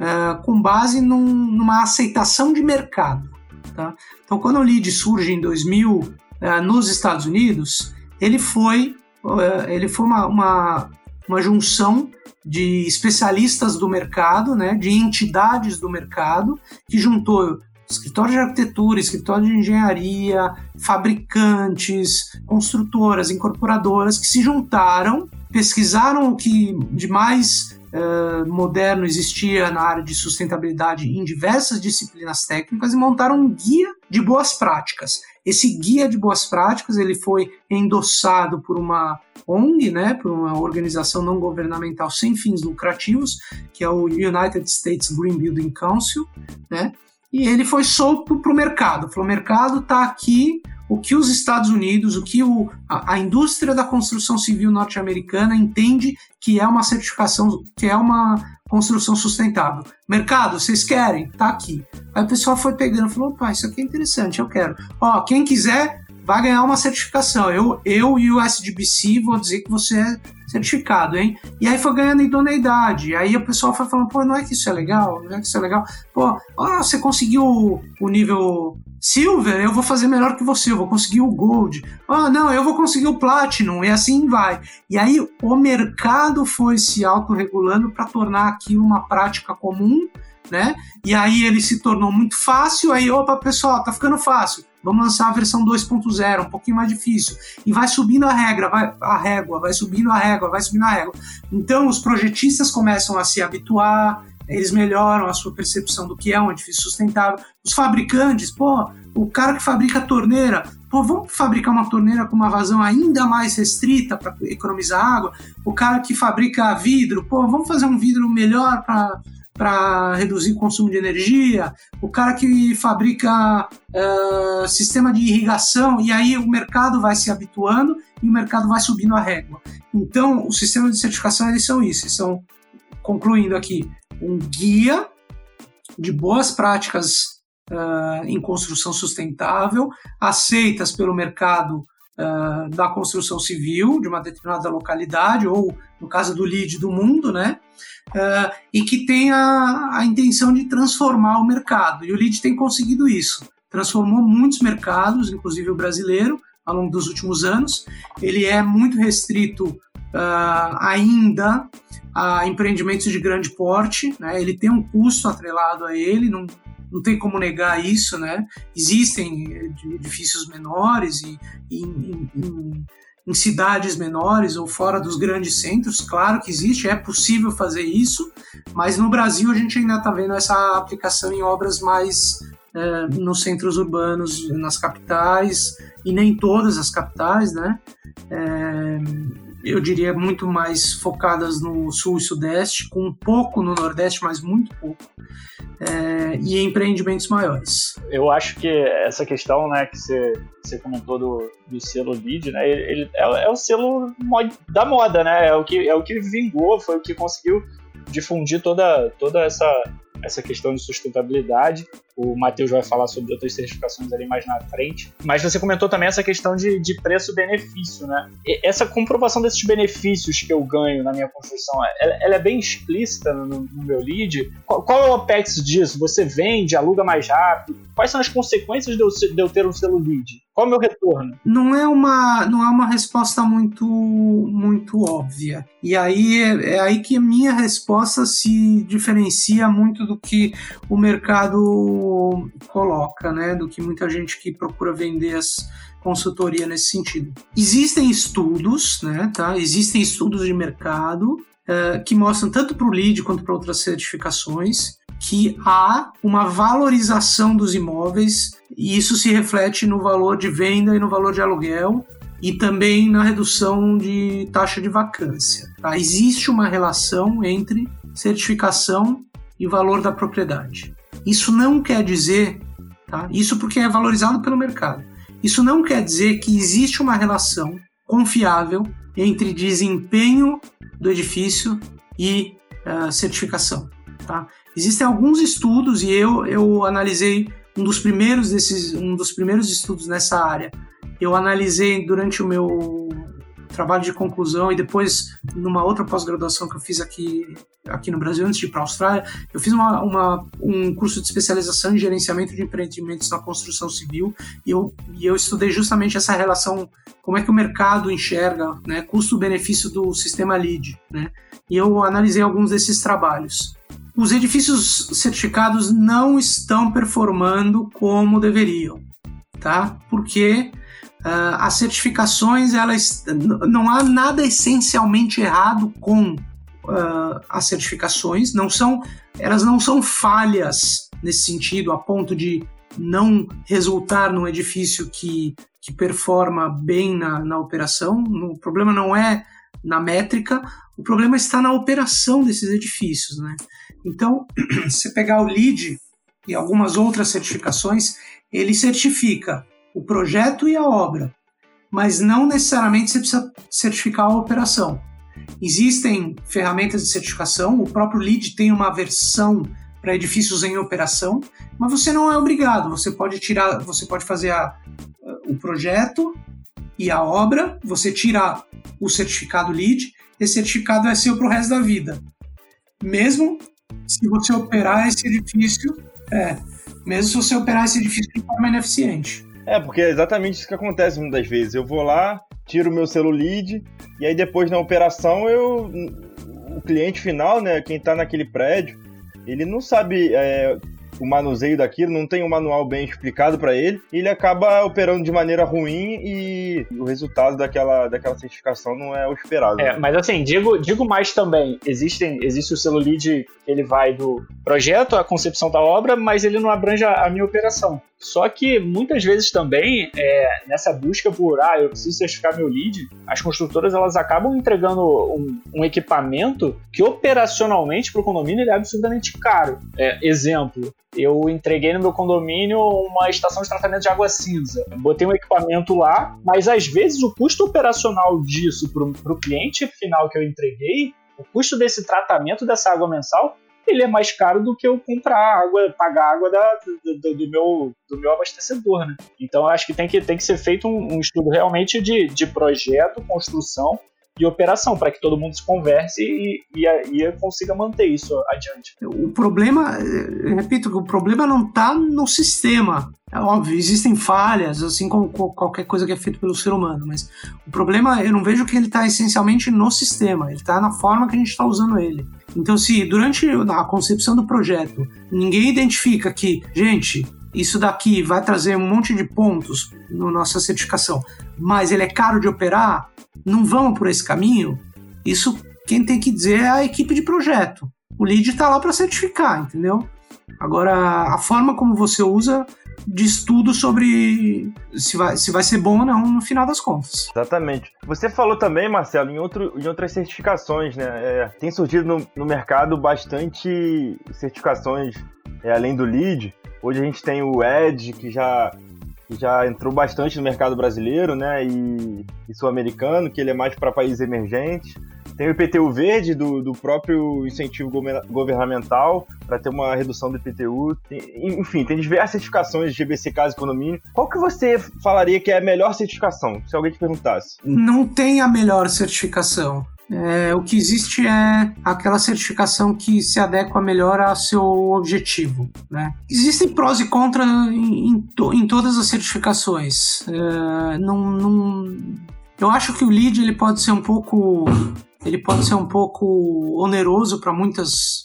Uh, com base num, numa aceitação de mercado. Tá? Então, quando o LEED surge em 2000 uh, eh, nos Estados Unidos, ele foi, uh, ele foi uma, uma, uma junção de especialistas do mercado, né, de entidades do mercado, que juntou escritório de arquitetura, escritório de engenharia, fabricantes, construtoras, incorporadoras que se juntaram, pesquisaram o que de mais uh, moderno existia na área de sustentabilidade em diversas disciplinas técnicas e montaram um guia de boas práticas. Esse guia de boas práticas ele foi endossado por uma ONG, né, por uma organização não governamental sem fins lucrativos, que é o United States Green Building Council, né, e ele foi solto para o mercado. Falou: o mercado está aqui, o que os Estados Unidos, o que o, a, a indústria da construção civil norte-americana entende que é uma certificação, que é uma construção sustentável. Mercado, vocês querem? Tá aqui. Aí o pessoal foi pegando falou: opa, isso aqui é interessante, eu quero. Ó, quem quiser vai ganhar uma certificação. Eu, eu e o SDBC vou dizer que você é certificado, hein? E aí foi ganhando idoneidade. Aí o pessoal foi falando, pô, não é que isso é legal? Não é que isso é legal? Pô, você conseguiu o nível Silver, eu vou fazer melhor que você, eu vou conseguir o Gold. Ah, não, eu vou conseguir o Platinum, e assim vai. E aí o mercado foi se autorregulando para tornar aquilo uma prática comum, né? E aí ele se tornou muito fácil, aí, opa, pessoal, tá ficando fácil Vamos lançar a versão 2.0, um pouquinho mais difícil. E vai subindo a regra, vai, a régua, vai subindo a régua, vai subindo a régua. Então os projetistas começam a se habituar, eles melhoram a sua percepção do que é um edifício sustentável. Os fabricantes, pô, o cara que fabrica torneira, pô, vamos fabricar uma torneira com uma vazão ainda mais restrita para economizar água. O cara que fabrica vidro, pô, vamos fazer um vidro melhor para para reduzir o consumo de energia, o cara que fabrica uh, sistema de irrigação, e aí o mercado vai se habituando e o mercado vai subindo a régua. Então, os sistemas de certificação eles são isso, são, concluindo aqui, um guia de boas práticas uh, em construção sustentável, aceitas pelo mercado uh, da construção civil de uma determinada localidade, ou no caso do LEED do mundo, né? Uh, e que tem a, a intenção de transformar o mercado. E o LEED tem conseguido isso. Transformou muitos mercados, inclusive o brasileiro, ao longo dos últimos anos. Ele é muito restrito uh, ainda a empreendimentos de grande porte, né? ele tem um custo atrelado a ele, não, não tem como negar isso, né? Existem edifícios menores e, e em, em, em, cidades menores ou fora dos grandes centros, claro que existe, é possível fazer isso, mas no Brasil a gente ainda está vendo essa aplicação em obras mais é, nos centros urbanos, nas capitais, e nem todas as capitais, né? É, eu diria muito mais focadas no sul e sudeste, com um pouco no nordeste, mas muito pouco, é, e empreendimentos maiores.
Eu acho que essa questão, né, que você, você comentou do, do selo lead, né, ele, é, é o selo da moda, né, é o que é o que vingou, foi o que conseguiu difundir toda toda essa essa questão de sustentabilidade. O Matheus vai falar sobre outras certificações ali mais na frente. Mas você comentou também essa questão de, de preço-benefício, né? E essa comprovação desses benefícios que eu ganho na minha construção, ela, ela é bem explícita no, no meu lead. Qual, qual, é o OPEX disso? Você vende, aluga mais rápido? Quais são as consequências de eu, de eu ter um selo lead? Qual é o meu retorno?
Não é uma, não é uma resposta muito, muito óbvia. E aí é, é aí que a minha resposta se diferencia muito do que o mercado coloca, né? Do que muita gente que procura vender as consultoria nesse sentido. Existem estudos, né? Tá? Existem estudos de mercado uh, que mostram tanto para o LEED quanto para outras certificações que há uma valorização dos imóveis e isso se reflete no valor de venda e no valor de aluguel e também na redução de taxa de vacância. Tá? Existe uma relação entre certificação e valor da propriedade. Isso não quer dizer, tá? isso porque é valorizado pelo mercado. Isso não quer dizer que existe uma relação confiável entre desempenho do edifício e uh, certificação. Tá? Existem alguns estudos e eu, eu analisei um dos primeiros desses, um dos primeiros estudos nessa área. Eu analisei durante o meu trabalho de conclusão e depois numa outra pós-graduação que eu fiz aqui, aqui no Brasil, antes de ir para a Austrália, eu fiz uma, uma, um curso de especialização em gerenciamento de empreendimentos na construção civil e eu, e eu estudei justamente essa relação, como é que o mercado enxerga né, custo-benefício do sistema LEED. Né? E eu analisei alguns desses trabalhos. Os edifícios certificados não estão performando como deveriam, tá? Porque Uh, as certificações, elas não há nada essencialmente errado com uh, as certificações, não são, elas não são falhas nesse sentido, a ponto de não resultar num edifício que, que performa bem na, na operação. O problema não é na métrica, o problema está na operação desses edifícios. Né? Então, se pegar o LEED e algumas outras certificações, ele certifica o projeto e a obra, mas não necessariamente você precisa certificar a operação. Existem ferramentas de certificação, o próprio LEED tem uma versão para edifícios em operação, mas você não é obrigado. Você pode tirar, você pode fazer a, o projeto e a obra, você tira o certificado LEED, esse certificado é seu para o resto da vida. Mesmo se você operar esse edifício, é, mesmo se você operar esse edifício de forma ineficiente.
É, porque é exatamente isso que acontece muitas vezes. Eu vou lá, tiro o meu celulite, e aí depois na operação eu. O cliente final, né, quem está naquele prédio, ele não sabe é, o manuseio daquilo, não tem um manual bem explicado para ele, e ele acaba operando de maneira ruim e o resultado daquela, daquela certificação não é o esperado.
É, mas assim, digo, digo mais também, existem, existe o que ele vai do projeto à concepção da obra, mas ele não abrange a minha operação. Só que muitas vezes também, é, nessa busca por, ah, eu preciso certificar meu lead, as construtoras elas acabam entregando um, um equipamento que operacionalmente para o condomínio ele é absurdamente caro. É, exemplo, eu entreguei no meu condomínio uma estação de tratamento de água cinza. Botei um equipamento lá, mas às vezes o custo operacional disso para o cliente final que eu entreguei, o custo desse tratamento dessa água mensal ele é mais caro do que eu comprar água, pagar água da, do, do, meu, do meu abastecedor, né? Então acho que tem que, tem que ser feito um, um estudo realmente de, de projeto, construção e operação, para que todo mundo se converse e, e, e, consiga manter isso adiante.
O problema, repito, o problema não está no sistema. É óbvio, existem falhas, assim como qualquer coisa que é feita pelo ser humano, mas o problema, eu não vejo que ele está essencialmente no sistema, ele está na forma que a gente está usando ele. Então, se durante a concepção do projeto ninguém identifica que, gente, isso daqui vai trazer um monte de pontos na nossa certificação, mas ele é caro de operar, não vamos por esse caminho, isso quem tem que dizer é a equipe de projeto. O lead está lá para certificar, entendeu? Agora, a forma como você usa diz tudo sobre se vai, se vai ser bom ou não no final das contas.
Exatamente. Você falou também, Marcelo, em, outro, em outras certificações, né? É, tem surgido no, no, mercado bastante certificações é, além do LEED. Hoje a gente tem o EDGE, que já que já entrou bastante no mercado brasileiro, né, e, e sul-americano, que ele é mais para países emergentes. Tem o IPTU verde do, do próprio incentivo governamental para ter uma redução do IPTU. Tem, enfim, tem diversas certificações de GBC Casa e Condomínio. Qual que você falaria que é a melhor certificação, se alguém te perguntasse?
Não tem a melhor certificação. É, o que existe é aquela certificação que se adequa melhor ao seu objetivo. Né? Existem prós e contras em, em, to, em todas as certificações. É, eu acho que o lead ele pode ser um pouco ele pode ser um pouco oneroso para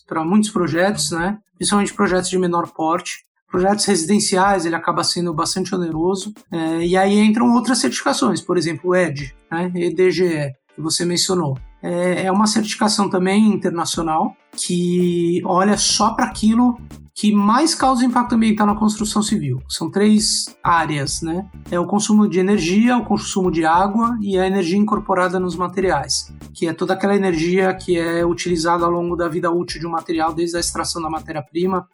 para muitos projetos, né? Principalmente projetos de menor porte. Projetos residenciais ele acaba sendo bastante oneroso. É, e aí entram outras certificações, por exemplo, o ED, né? EDGE, que você mencionou é, é uma certificação também internacional que olha só para aquilo que mais causa impacto ambiental na construção civil. São três áreas, né? É o consumo de energia, o consumo de água e a energia incorporada nos materiais, que é toda aquela energia que é utilizada ao longo da vida útil de um material, desde a extração da matéria-prima,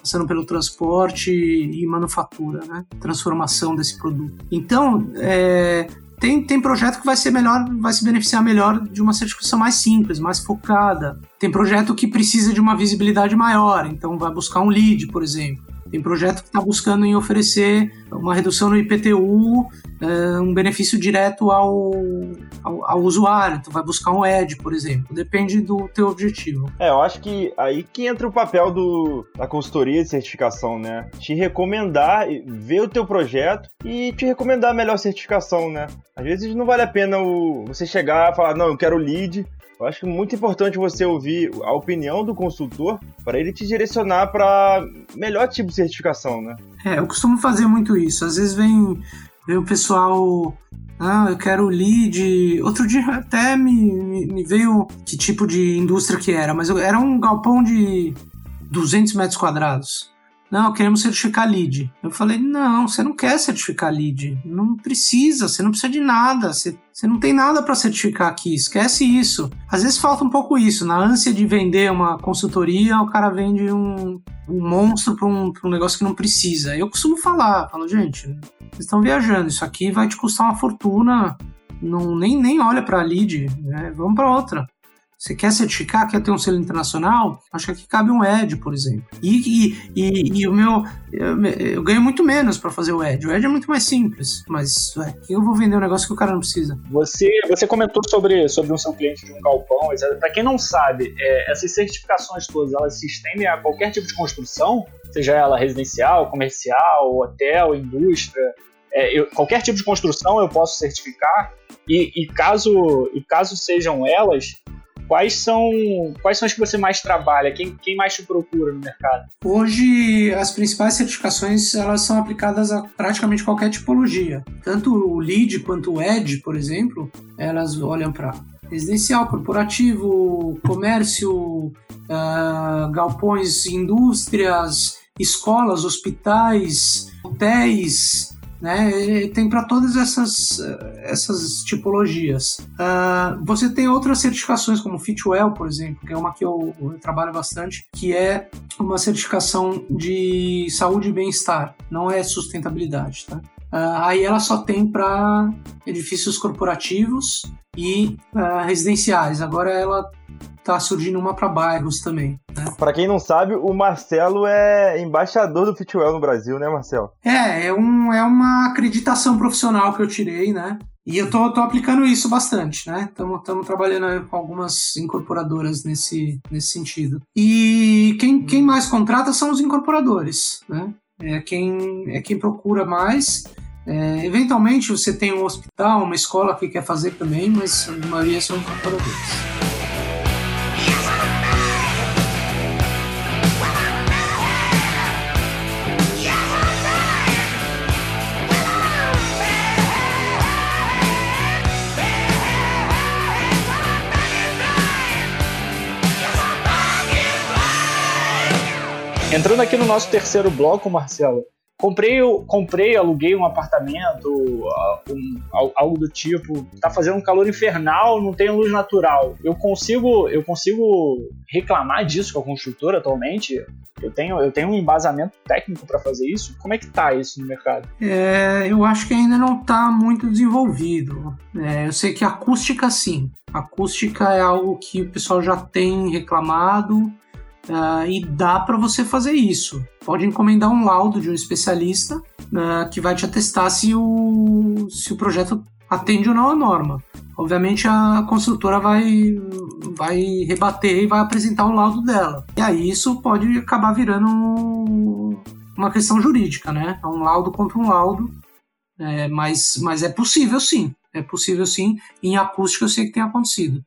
passando pelo transporte e manufatura, né? Transformação desse produto. Então, é, tem, tem projeto que vai ser melhor, vai se beneficiar melhor de uma certificação mais simples, mais focada. Tem projeto que precisa de uma visibilidade maior, então vai buscar um lead, por exemplo. Tem projeto que está buscando em oferecer uma redução no IPTU, é, um benefício direto ao, ao, ao, usuário. Tu vai buscar um ED, por exemplo. Depende do teu objetivo.
É, eu acho que aí que entra o papel do, da consultoria de certificação, né? Te recomendar, ver o teu projeto e te recomendar a melhor certificação, né? Às vezes não vale a pena o, você chegar e falar, não, eu quero lead, eu acho muito importante você ouvir a opinião do consultor para ele te direcionar para melhor tipo de certificação, né?
É, eu costumo fazer muito isso. Às vezes vem, vem o pessoal, ah, eu quero lead. Outro dia até me, me, me veio que tipo de indústria que era, mas eu, era um galpão de 200 metros quadrados. Não, queremos certificar lead. Eu falei, não, você não quer certificar lead. Não precisa, você não precisa de nada. Você, você não tem nada para certificar aqui, esquece isso. Às vezes falta um pouco isso. Na ânsia de vender uma consultoria, o cara vende um, um monstro para um, um negócio que não precisa. Eu costumo falar, falo, gente, vocês estão viajando, isso aqui vai te custar uma fortuna. Não, nem, nem olha para lead, né? vamos para outra. Você quer certificar, quer ter um selo internacional? Acho que aqui cabe um ED, por exemplo. E, e, e, e o meu. Eu, eu, ganho muito menos para fazer o ED. O ED é muito mais simples, mas ué, eu vou vender um negócio que o cara não precisa.
Você, você comentou sobre, sobre um seu cliente de um galpão. Para quem não sabe, é, essas certificações todas elas se estendem a qualquer tipo de construção, seja ela residencial, comercial, hotel, indústria. É, eu, qualquer tipo de construção eu posso certificar. E, e, caso, e caso sejam elas, quais são quais são as que você mais trabalha? Quem, quem mais te procura no mercado?
Hoje, as principais certificações elas são aplicadas a praticamente qualquer tipologia. Tanto o LEED quanto o ED, por exemplo, elas olham para residencial, corporativo, comércio, uh, galpões, indústrias, escolas, hospitais, hotéis, né? tem para todas essas, essas tipologias. Uh, você tem outras certificações, como Fitwell, por exemplo, que é uma que eu, eu trabalho bastante, que é uma certificação de saúde e bem-estar, não é sustentabilidade, tá? Uh, aí ela só tem para edifícios corporativos e uh, residenciais. Agora ela tá surgindo uma para bairros também. Né?
Para quem não sabe, o Marcelo é embaixador do Fitwell no Brasil, né, Marcelo?
É, é, um, é uma acreditação profissional que eu tirei, né? E eu tô, tô aplicando isso bastante, né? Estamos trabalhando com algumas incorporadoras nesse, nesse sentido. E quem, quem mais contrata são os incorporadores, né? É quem, é quem procura mais. É, eventualmente você tem um hospital, uma escola que quer fazer também, mas a maioria são incorporadores.
Entrando aqui no nosso terceiro bloco, Marcelo, comprei, comprei, aluguei um apartamento, um, algo do tipo, tá fazendo um calor infernal, não tem luz natural. Eu consigo, eu consigo reclamar disso com a construtora atualmente? Eu tenho, eu tenho um embasamento técnico para fazer isso? Como é que tá isso no mercado?
É, eu acho que ainda não está muito desenvolvido. É, eu sei que acústica sim. Acústica é algo que o pessoal já tem reclamado Uh, e dá para você fazer isso. Pode encomendar um laudo de um especialista uh, que vai te atestar se o, se o projeto atende ou não a norma. Obviamente a construtora vai, vai rebater e vai apresentar o laudo dela. E aí isso pode acabar virando uma questão jurídica, né? É um laudo contra um laudo. É, mas, mas é possível sim. É possível sim. Em acústica eu sei que tem acontecido.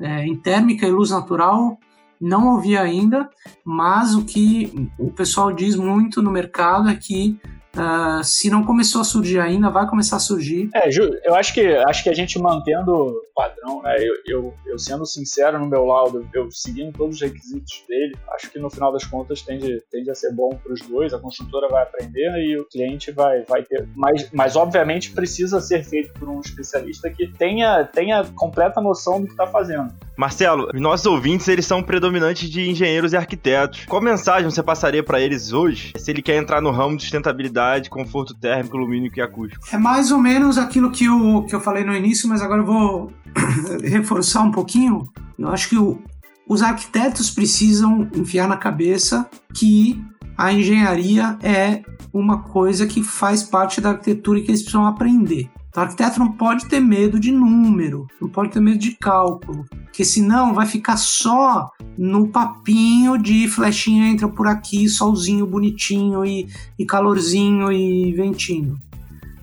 É, em térmica e luz natural não ouvi ainda, mas o que o pessoal diz muito no mercado é que Uh, se não começou a surgir ainda, vai começar a surgir.
É, Ju, eu acho que, acho que a gente mantendo o padrão, né? Eu, eu, eu, sendo sincero no meu laudo, eu seguindo todos os requisitos dele, acho que no final das contas tende, tende a ser bom para os dois. A construtora vai aprender e o cliente vai, vai ter. Mas, mas, obviamente, precisa ser feito por um especialista que tenha, tenha completa noção do que está fazendo.
Marcelo, nossos ouvintes eles são predominantes de engenheiros e arquitetos. Qual mensagem você passaria para eles hoje se ele quer entrar no ramo de sustentabilidade? conforto térmico, lumínico e acústico.
É mais ou menos aquilo que eu, que eu falei no início, mas agora eu vou reforçar um pouquinho. Eu acho que o, os arquitetos precisam enfiar na cabeça que a engenharia é uma coisa que faz parte da arquitetura e que eles precisam aprender. O arquiteto não pode ter medo de número, não pode ter medo de cálculo, porque senão vai ficar só no papinho de flechinha entra por aqui, solzinho bonitinho e, e calorzinho e ventinho.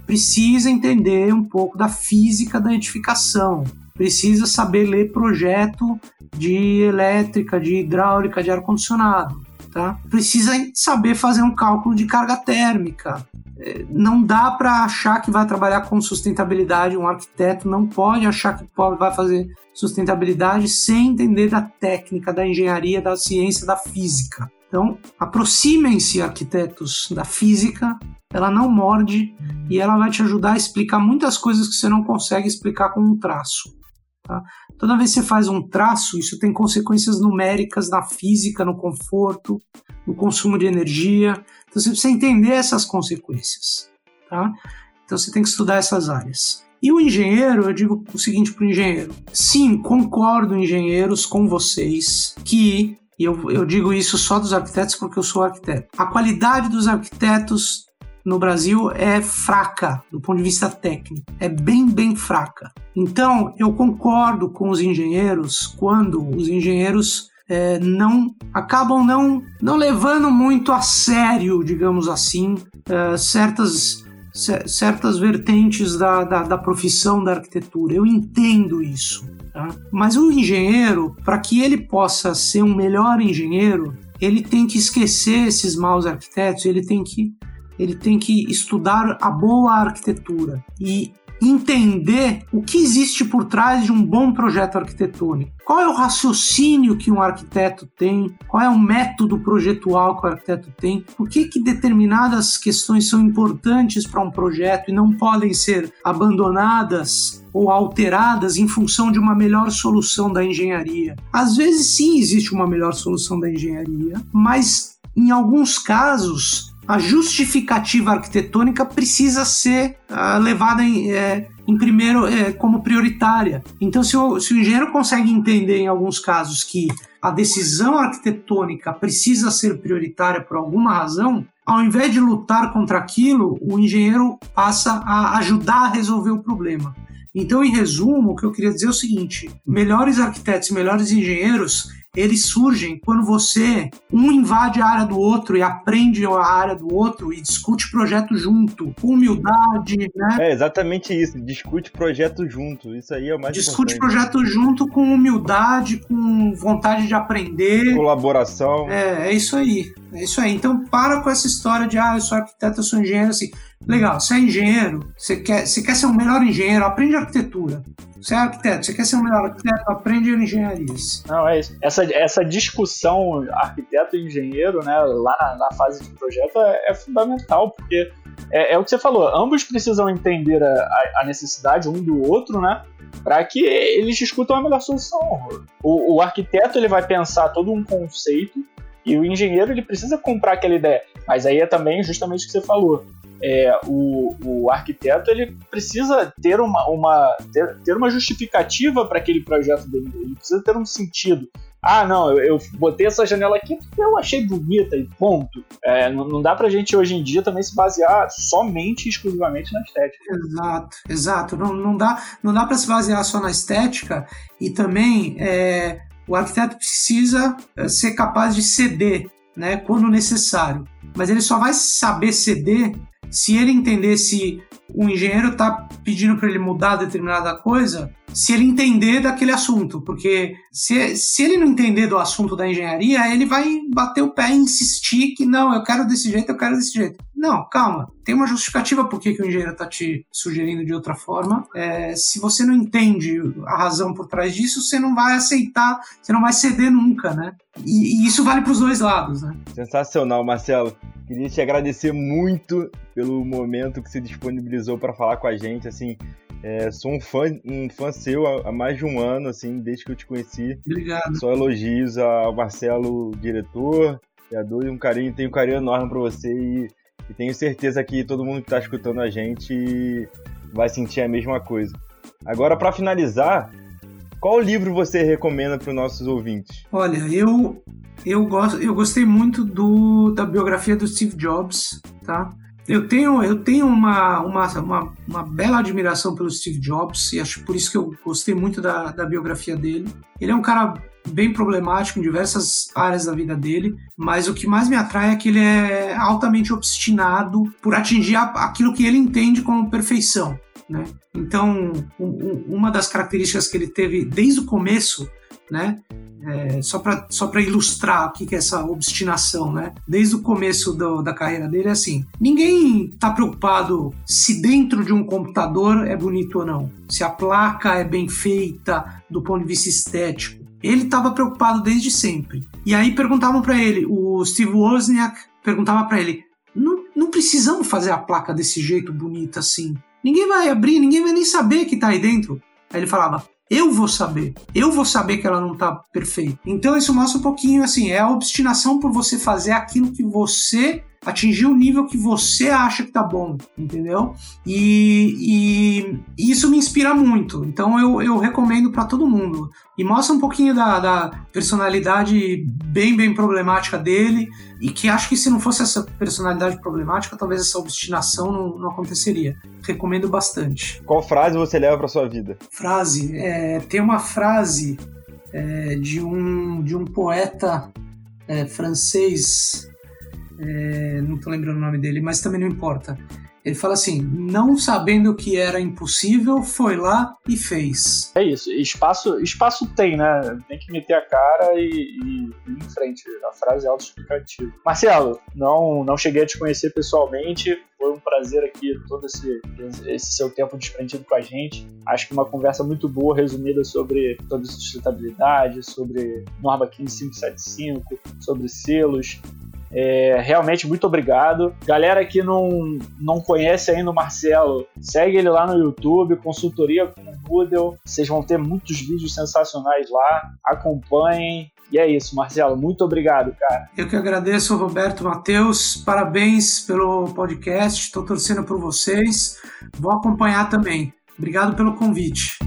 Precisa entender um pouco da física da edificação, precisa saber ler projeto de elétrica, de hidráulica, de ar-condicionado. Tá? Precisa saber fazer um cálculo de carga térmica, não dá para achar que vai trabalhar com sustentabilidade. Um arquiteto não pode achar que vai fazer sustentabilidade sem entender da técnica, da engenharia, da ciência, da física. Então, aproximem-se, arquitetos, da física. Ela não morde e ela vai te ajudar a explicar muitas coisas que você não consegue explicar com um traço. Tá? Toda vez que você faz um traço, isso tem consequências numéricas na física, no conforto, no consumo de energia. Então você precisa entender essas consequências. Tá? Então você tem que estudar essas áreas. E o engenheiro, eu digo o seguinte para o engenheiro: sim, concordo, engenheiros, com vocês que e eu, eu, digo isso só dos arquitetos porque eu sou arquiteto. A qualidade dos arquitetos no Brasil é fraca do ponto de vista técnico, é bem, bem fraca. Então, eu concordo com os engenheiros quando os engenheiros é, não acabam não, não levando muito a sério, digamos assim, é, certas, certas vertentes da, da, da profissão da arquitetura. Eu entendo isso. Tá? Mas o engenheiro, para que ele possa ser um melhor engenheiro, ele tem que esquecer esses maus arquitetos, ele tem que ele tem que estudar a boa arquitetura e entender o que existe por trás de um bom projeto arquitetônico. Qual é o raciocínio que um arquiteto tem? Qual é o método projetual que o arquiteto tem? Por que, que determinadas questões são importantes para um projeto e não podem ser abandonadas ou alteradas em função de uma melhor solução da engenharia? Às vezes, sim, existe uma melhor solução da engenharia, mas em alguns casos a justificativa arquitetônica precisa ser uh, levada em, é, em primeiro é, como prioritária. Então, se o, se o engenheiro consegue entender em alguns casos que a decisão arquitetônica precisa ser prioritária por alguma razão, ao invés de lutar contra aquilo, o engenheiro passa a ajudar a resolver o problema. Então, em resumo, o que eu queria dizer é o seguinte: melhores arquitetos, melhores engenheiros, eles surgem quando você um invade a área do outro e aprende a área do outro e discute projeto junto, com humildade, né?
É exatamente isso, discute projeto junto. Isso aí é o mais
Discute importante. projeto junto com humildade, com vontade de aprender,
colaboração.
É, é isso aí. É isso aí. Então para com essa história de ah, eu sou arquiteto, eu sou engenheiro, assim. Legal, você é engenheiro, você quer, você quer ser um melhor engenheiro, aprende arquitetura. Você é arquiteto, você quer ser um melhor arquiteto, aprende engenharias.
Não, é isso. Essa, essa discussão arquiteto e engenheiro, né, lá na, na fase de projeto é, é fundamental, porque é, é, o que você falou, ambos precisam entender a, a necessidade um do outro, né? Para que eles discutam a melhor solução. O, o arquiteto ele vai pensar todo um conceito e o engenheiro ele precisa comprar aquela ideia. Mas aí é também justamente o que você falou é, o, o arquiteto ele precisa ter uma, uma, ter, ter uma justificativa para aquele projeto dele, ele precisa ter um sentido. Ah, não, eu, eu botei essa janela aqui porque eu achei bonita e ponto. É, não, não dá pra gente hoje em dia também se basear somente exclusivamente na estética.
Exato, exato. Não, não dá, não dá para se basear só na estética e também é, o arquiteto precisa é, ser capaz de ceder né, quando necessário. Mas ele só vai saber ceder se ele entender se o engenheiro está pedindo para ele mudar determinada coisa, se ele entender daquele assunto, porque se, se ele não entender do assunto da engenharia, ele vai bater o pé e insistir que não, eu quero desse jeito, eu quero desse jeito. Não, calma, tem uma justificativa por que, que o engenheiro está te sugerindo de outra forma. É, se você não entende a razão por trás disso, você não vai aceitar, você não vai ceder nunca, né? E, e isso vale para os dois lados, né?
Sensacional, Marcelo. Queria te agradecer muito pelo momento que se disponibilizou para falar com a gente. Assim, é, sou um fã, um fã seu há, mais de um ano, assim, desde que eu te conheci.
Obrigado.
Só elogios ao Marcelo, diretor, criador, e um carinho, tenho um carinho enorme para você e, e, tenho certeza que todo mundo que está escutando a gente vai sentir a mesma coisa. Agora, para finalizar, qual livro você recomenda para os nossos ouvintes?
Olha, eu eu, gosto, eu gostei muito do, da biografia do Steve Jobs, tá? Eu tenho, eu tenho uma, uma, uma, uma, bela admiração pelo Steve Jobs e acho por isso que eu gostei muito da, da biografia dele. Ele é um cara bem problemático em diversas áreas da vida dele, mas o que mais me atrai é que ele é altamente obstinado por atingir aquilo que ele entende como perfeição. Né? Então, um, uma das características que ele teve desde o começo né? É, só para só ilustrar o que, que é essa obstinação, né? Desde o começo do, da carreira dele, é assim: ninguém está preocupado se dentro de um computador é bonito ou não, se a placa é bem feita do ponto de vista estético. Ele estava preocupado desde sempre. E aí perguntavam para ele, o Steve Wozniak perguntava para ele: não, não precisamos fazer a placa desse jeito bonita assim. Ninguém vai abrir, ninguém vai nem saber que está aí dentro. Aí ele falava: eu vou saber. Eu vou saber que ela não tá perfeita. Então isso mostra um pouquinho assim, é a obstinação por você fazer aquilo que você atingir o nível que você acha que tá bom, entendeu? E, e isso me inspira muito. Então eu, eu recomendo para todo mundo. E mostra um pouquinho da, da, personalidade bem, bem problemática dele. E que acho que se não fosse essa personalidade problemática, talvez essa obstinação não, não aconteceria. Recomendo bastante.
Qual frase você leva para sua vida?
Frase. É, tem uma frase é, de, um, de um poeta é, francês é, não tô lembrando o nome dele, mas também não importa. Ele fala assim: não sabendo que era impossível, foi lá e fez.
É isso. Espaço, espaço tem, né? Tem que meter a cara e, e, ir em frente. A frase é autoexplicativa. Marcelo, não, não cheguei a te conhecer pessoalmente. Foi um prazer aqui todo esse, esse seu tempo desprendido com a gente. Acho que uma conversa muito boa, resumida sobre, sobre sustentabilidade, sobre norma 15575, sobre selos, é, realmente, muito obrigado. Galera que não, não conhece ainda o Marcelo, segue ele lá no YouTube, consultoria com o Moodle. Vocês vão ter muitos vídeos sensacionais lá. Acompanhem. E é isso, Marcelo. Muito obrigado, cara.
Eu que agradeço, Roberto Matheus. Parabéns pelo podcast. Estou torcendo por vocês. Vou acompanhar também. Obrigado pelo convite.